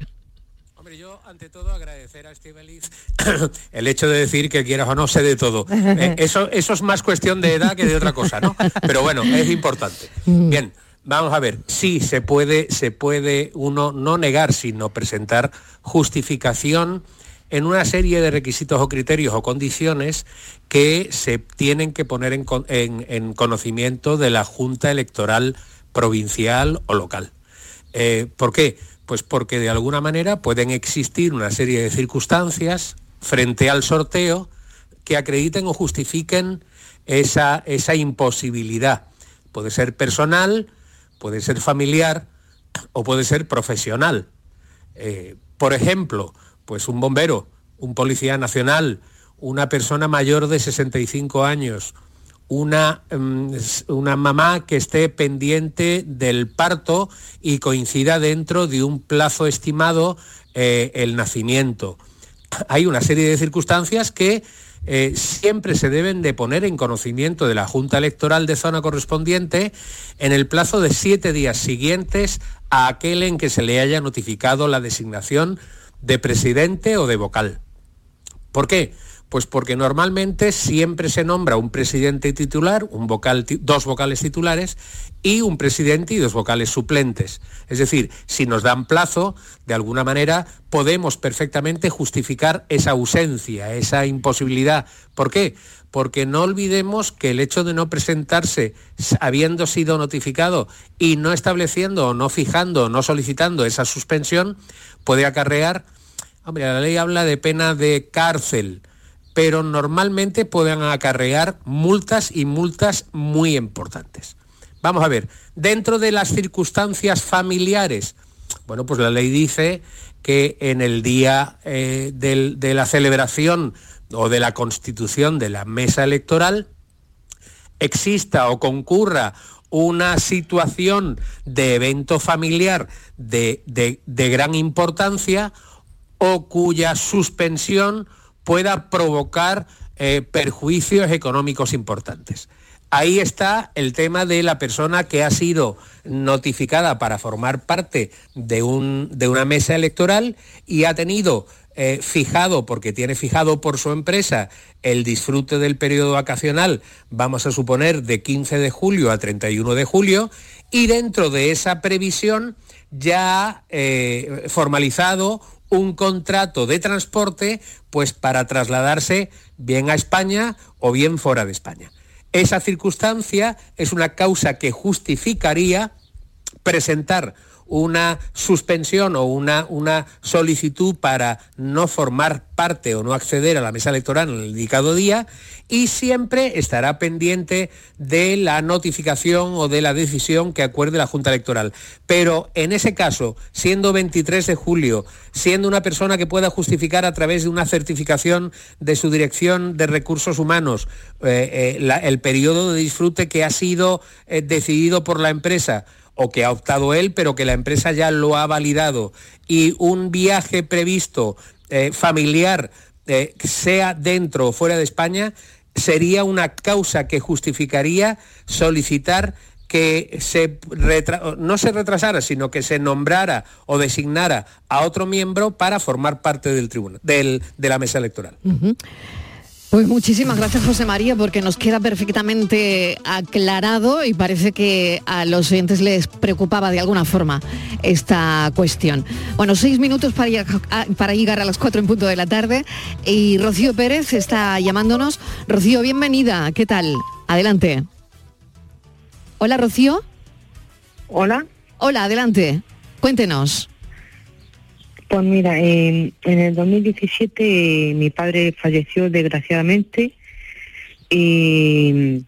ante todo agradecer a Estivaliz el hecho de decir que quieras o no sé de todo. Eh, eso, eso es más cuestión de edad que de otra cosa, ¿no? Pero bueno, es importante. Bien, vamos a ver, sí se puede, se puede uno no negar, sino presentar justificación en una serie de requisitos o criterios o condiciones que se tienen que poner en, con- en- en conocimiento de la Junta Electoral provincial o local. Eh, ¿Por qué? Pues porque de alguna manera pueden existir una serie de circunstancias frente al sorteo que acrediten o justifiquen esa, esa imposibilidad. Puede ser personal, puede ser familiar o puede ser profesional. Eh, por ejemplo, pues un bombero, un policía nacional, una persona mayor de 65 años, una, s- una mamá que esté pendiente del parto y coincida dentro de un plazo estimado eh, el nacimiento. Hay una serie de circunstancias que eh, siempre se deben de poner en conocimiento de la Junta Electoral de zona correspondiente en el plazo de siete días siguientes a aquel en que se le haya notificado la designación de presidente o de vocal. ¿Por qué? Pues porque normalmente siempre se nombra un presidente titular, un vocal, dos vocales titulares y un presidente y dos vocales suplentes. Es decir, si nos dan plazo, de alguna manera podemos perfectamente justificar esa ausencia, esa imposibilidad. ¿Por qué? Porque no olvidemos que el hecho de no presentarse habiendo sido notificado y no estableciendo o no fijando o no solicitando esa suspensión puede acarrear Hombre, la ley habla de pena de cárcel, pero normalmente pueden acarrear multas y multas muy importantes. Vamos a ver, dentro de las circunstancias familiares, bueno, pues la ley dice que en el día eh, de la celebración o de la constitución de la mesa electoral, exista o concurra una situación de evento familiar de gran importancia o cuya suspensión pueda provocar eh, perjuicios económicos importantes. Ahí está el tema de la persona que ha sido notificada para formar parte de, un- de una mesa electoral y ha tenido eh, fijado, porque tiene fijado por su empresa el disfrute del periodo vacacional, vamos a suponer de 15 de julio a 31 de julio, y dentro de esa previsión ya ha eh, formalizado un contrato de transporte pues para trasladarse bien a España o bien fuera de España. Esa circunstancia es una causa que justificaría presentar una suspensión o una, una solicitud para no formar parte o no acceder a la mesa electoral en el indicado día y siempre estará pendiente de la notificación o de la decisión que acuerde la Junta Electoral. Pero en ese caso, siendo 23 de julio, siendo una persona que pueda justificar a través de una certificación de su dirección de recursos humanos eh, eh, el periodo de disfrute que ha sido eh, decidido por la empresa, o que ha optado él, pero que la empresa ya lo ha validado, y un viaje previsto eh, familiar, eh, sea dentro o fuera de España, sería una causa que justificaría solicitar que se no se retrasara, sino que se nombrara o designara a otro miembro para formar parte del tribunal, del- de la mesa electoral. Ujú. Pues muchísimas gracias José María porque nos queda perfectamente aclarado y parece que a los oyentes les preocupaba de alguna forma esta cuestión. Bueno, seis minutos para, para llegar a las cuatro en punto de la tarde y Rocío Pérez está llamándonos. Rocío, bienvenida. ¿Qué tal? Adelante. Hola Rocío. Hola. Hola, adelante. Cuéntenos. Pues mira, en, en el 2017 eh, mi padre falleció desgraciadamente y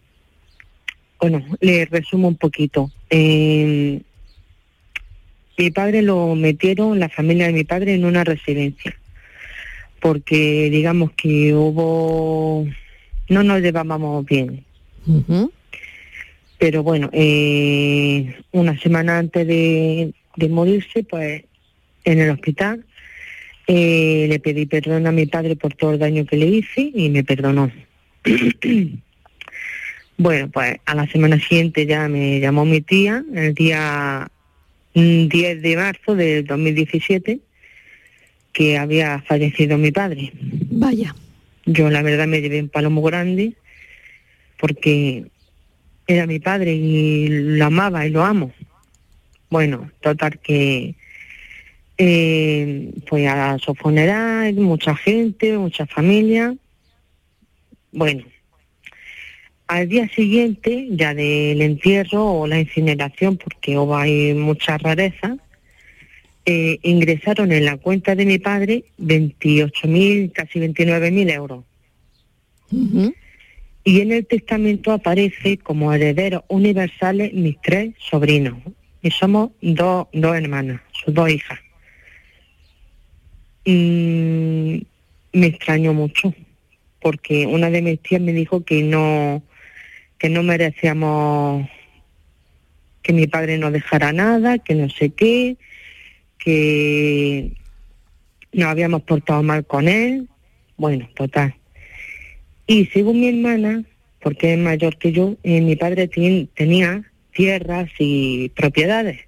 bueno, le resumo un poquito. Eh, mi padre lo metieron, la familia de mi padre, en una residencia porque digamos que hubo, no nos llevábamos bien. Pero bueno, eh, una semana antes de, de morirse, pues en el hospital eh, le pedí perdón a mi padre por todo el daño que le hice y me perdonó. bueno, pues a la semana siguiente ya me llamó mi tía, el día mm, 10 de marzo del 2017, que había fallecido mi padre. Vaya. Yo la verdad me llevé un palo muy grande porque era mi padre y lo amaba y lo amo. Bueno, total que eh, fue a su funeral, mucha gente, mucha familia. Bueno, al día siguiente, ya del entierro o la incineración, porque hubo ahí mucha rareza, eh, ingresaron en la cuenta de mi padre 28.000, casi 29.000 euros. Y en el testamento aparece como herederos universales mis tres sobrinos. Y somos dos, dos hermanas, sus dos hijas. Y me extrañó mucho, porque una de mis tías me dijo que no, que no merecíamos que mi padre no dejara nada, que no sé qué, que nos habíamos portado mal con él. Bueno, total. Y según mi hermana, porque es mayor que yo, eh, mi padre tenía tierras y propiedades.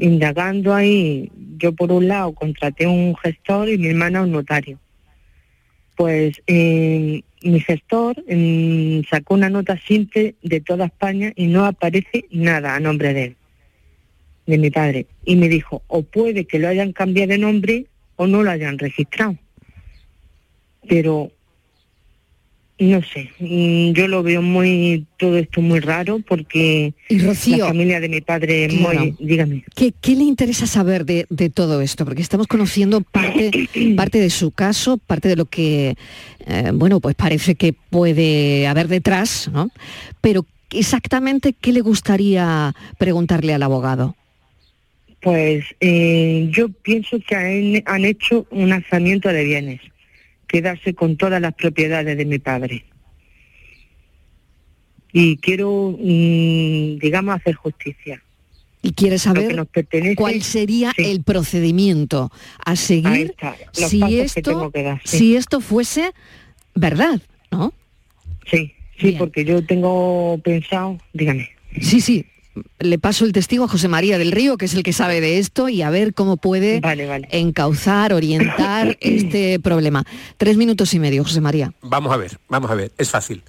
Indagando ahí, yo por un lado contraté un gestor y mi hermana un notario. Pues eh, mi gestor mm, sacó una nota simple de toda España y no aparece nada a nombre de él, de mi padre. Y me dijo, o puede que lo hayan cambiado de nombre o no lo hayan registrado. Pero no sé, mm, yo lo veo muy, todo esto muy raro porque Y Rocío, la familia de mi padre es claro. muy, dígame. ¿Qué, qué le interesa saber de, de todo esto? Porque estamos conociendo parte, parte de su caso, parte de lo que, eh, bueno, pues parece que puede haber detrás, ¿no? Pero exactamente, ¿qué le gustaría preguntarle al abogado? Pues eh, yo pienso que han, han hecho un alzamiento de bienes, quedarse con todas las propiedades de mi padre. Y quiero, mm, digamos, hacer justicia. Y quiere saber cuál sería sí. el procedimiento a seguir si que esto, tengo que dar, sí. si esto fuese verdad, ¿no? Sí, sí, porque yo tengo pensado, dígame. Sí, sí. Le paso el testigo a José María del Río, que es el que sabe de esto, y a ver cómo puede encauzar, orientar este problema. Tres minutos y medio, José María. Vamos a ver, vamos a ver, es fácil.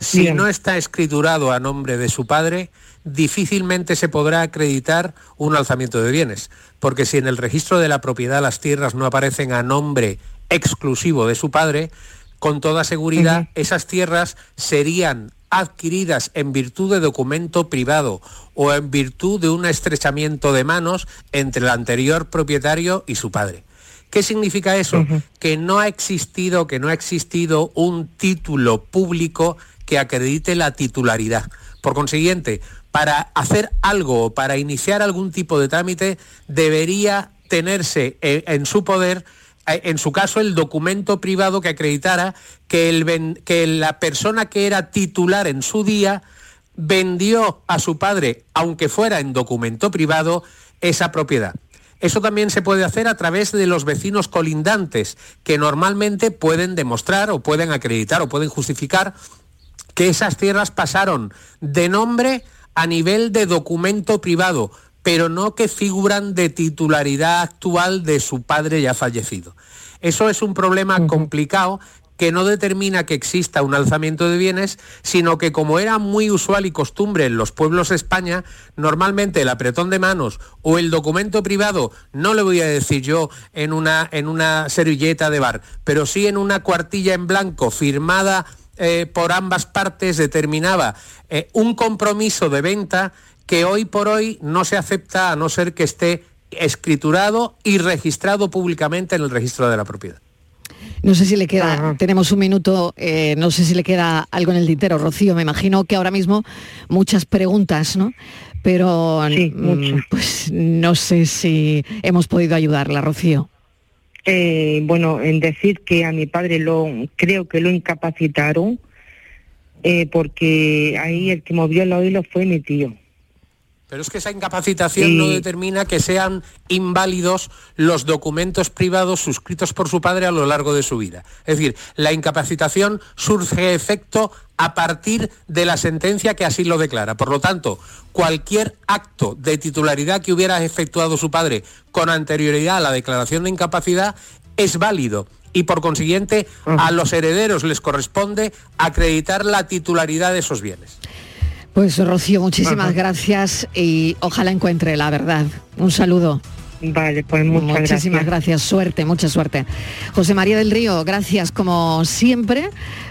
Si no está escriturado a nombre de su padre, difícilmente se podrá acreditar un alzamiento de bienes, porque si en el registro de la propiedad las tierras no aparecen a nombre exclusivo de su padre, con toda seguridad esas tierras serían adquiridas en virtud de documento privado o en virtud de un estrechamiento de manos entre el anterior propietario y su padre. ¿Qué significa eso? Que no ha existido, que no ha existido un título público que acredite la titularidad. Por consiguiente, para hacer algo o para iniciar algún tipo de trámite debería tenerse eh, en su poder en su caso, el documento privado que acreditara que la persona que era titular en su día vendió a su padre, aunque fuera en documento privado, esa propiedad. Eso también se puede hacer a través de los vecinos colindantes, que normalmente pueden demostrar o pueden acreditar o pueden justificar que esas tierras pasaron de nombre a nivel de documento privado, pero no que figuran de titularidad actual de su padre ya fallecido. Eso es un problema complicado que no determina que exista un alzamiento de bienes, sino que como era muy usual y costumbre en los pueblos de España, normalmente el apretón de manos o el documento privado, no le voy a decir yo en una, en una servilleta de bar, pero sí en una cuartilla en blanco firmada eh, por ambas partes determinaba eh, un compromiso de venta que hoy por hoy no se acepta a no ser que esté escriturado y registrado públicamente en el registro de la propiedad. No sé si le queda, tenemos un minuto, eh, no sé si le queda algo en el tintero, Rocío. Me imagino que ahora mismo muchas preguntas, ¿no? Pero mm, pues no sé si hemos podido ayudarla, Rocío. Eh, bueno, en decir que a mi padre lo creo que lo incapacitaron eh, porque ahí el que movió los hilos fue mi tío. Pero es que esa incapacitación no determina que sean inválidos los documentos privados suscritos por su padre a lo largo de su vida. Es decir, la incapacitación surge efecto a partir de la sentencia que así lo declara. Por lo tanto, cualquier acto de titularidad que hubiera efectuado su padre con anterioridad a la declaración de incapacidad es válido y por consiguiente a los herederos les corresponde acreditar la titularidad de esos bienes. Pues Rocío, muchísimas Ajá. gracias y ojalá encuentre la verdad. Un saludo. Vale, pues muchas Muchísimas gracias. gracias. Suerte, mucha suerte. José María del Río, gracias como siempre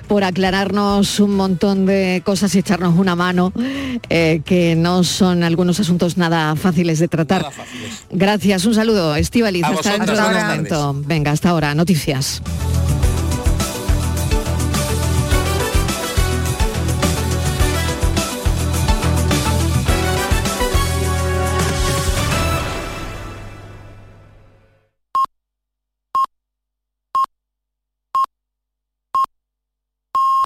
por aclararnos un montón de cosas y echarnos una mano, eh, que no son algunos asuntos nada fáciles de tratar. Gracias, un saludo. Estivaliz, hasta vosotras, dentro de un buenas momento. Venga, hasta ahora, noticias.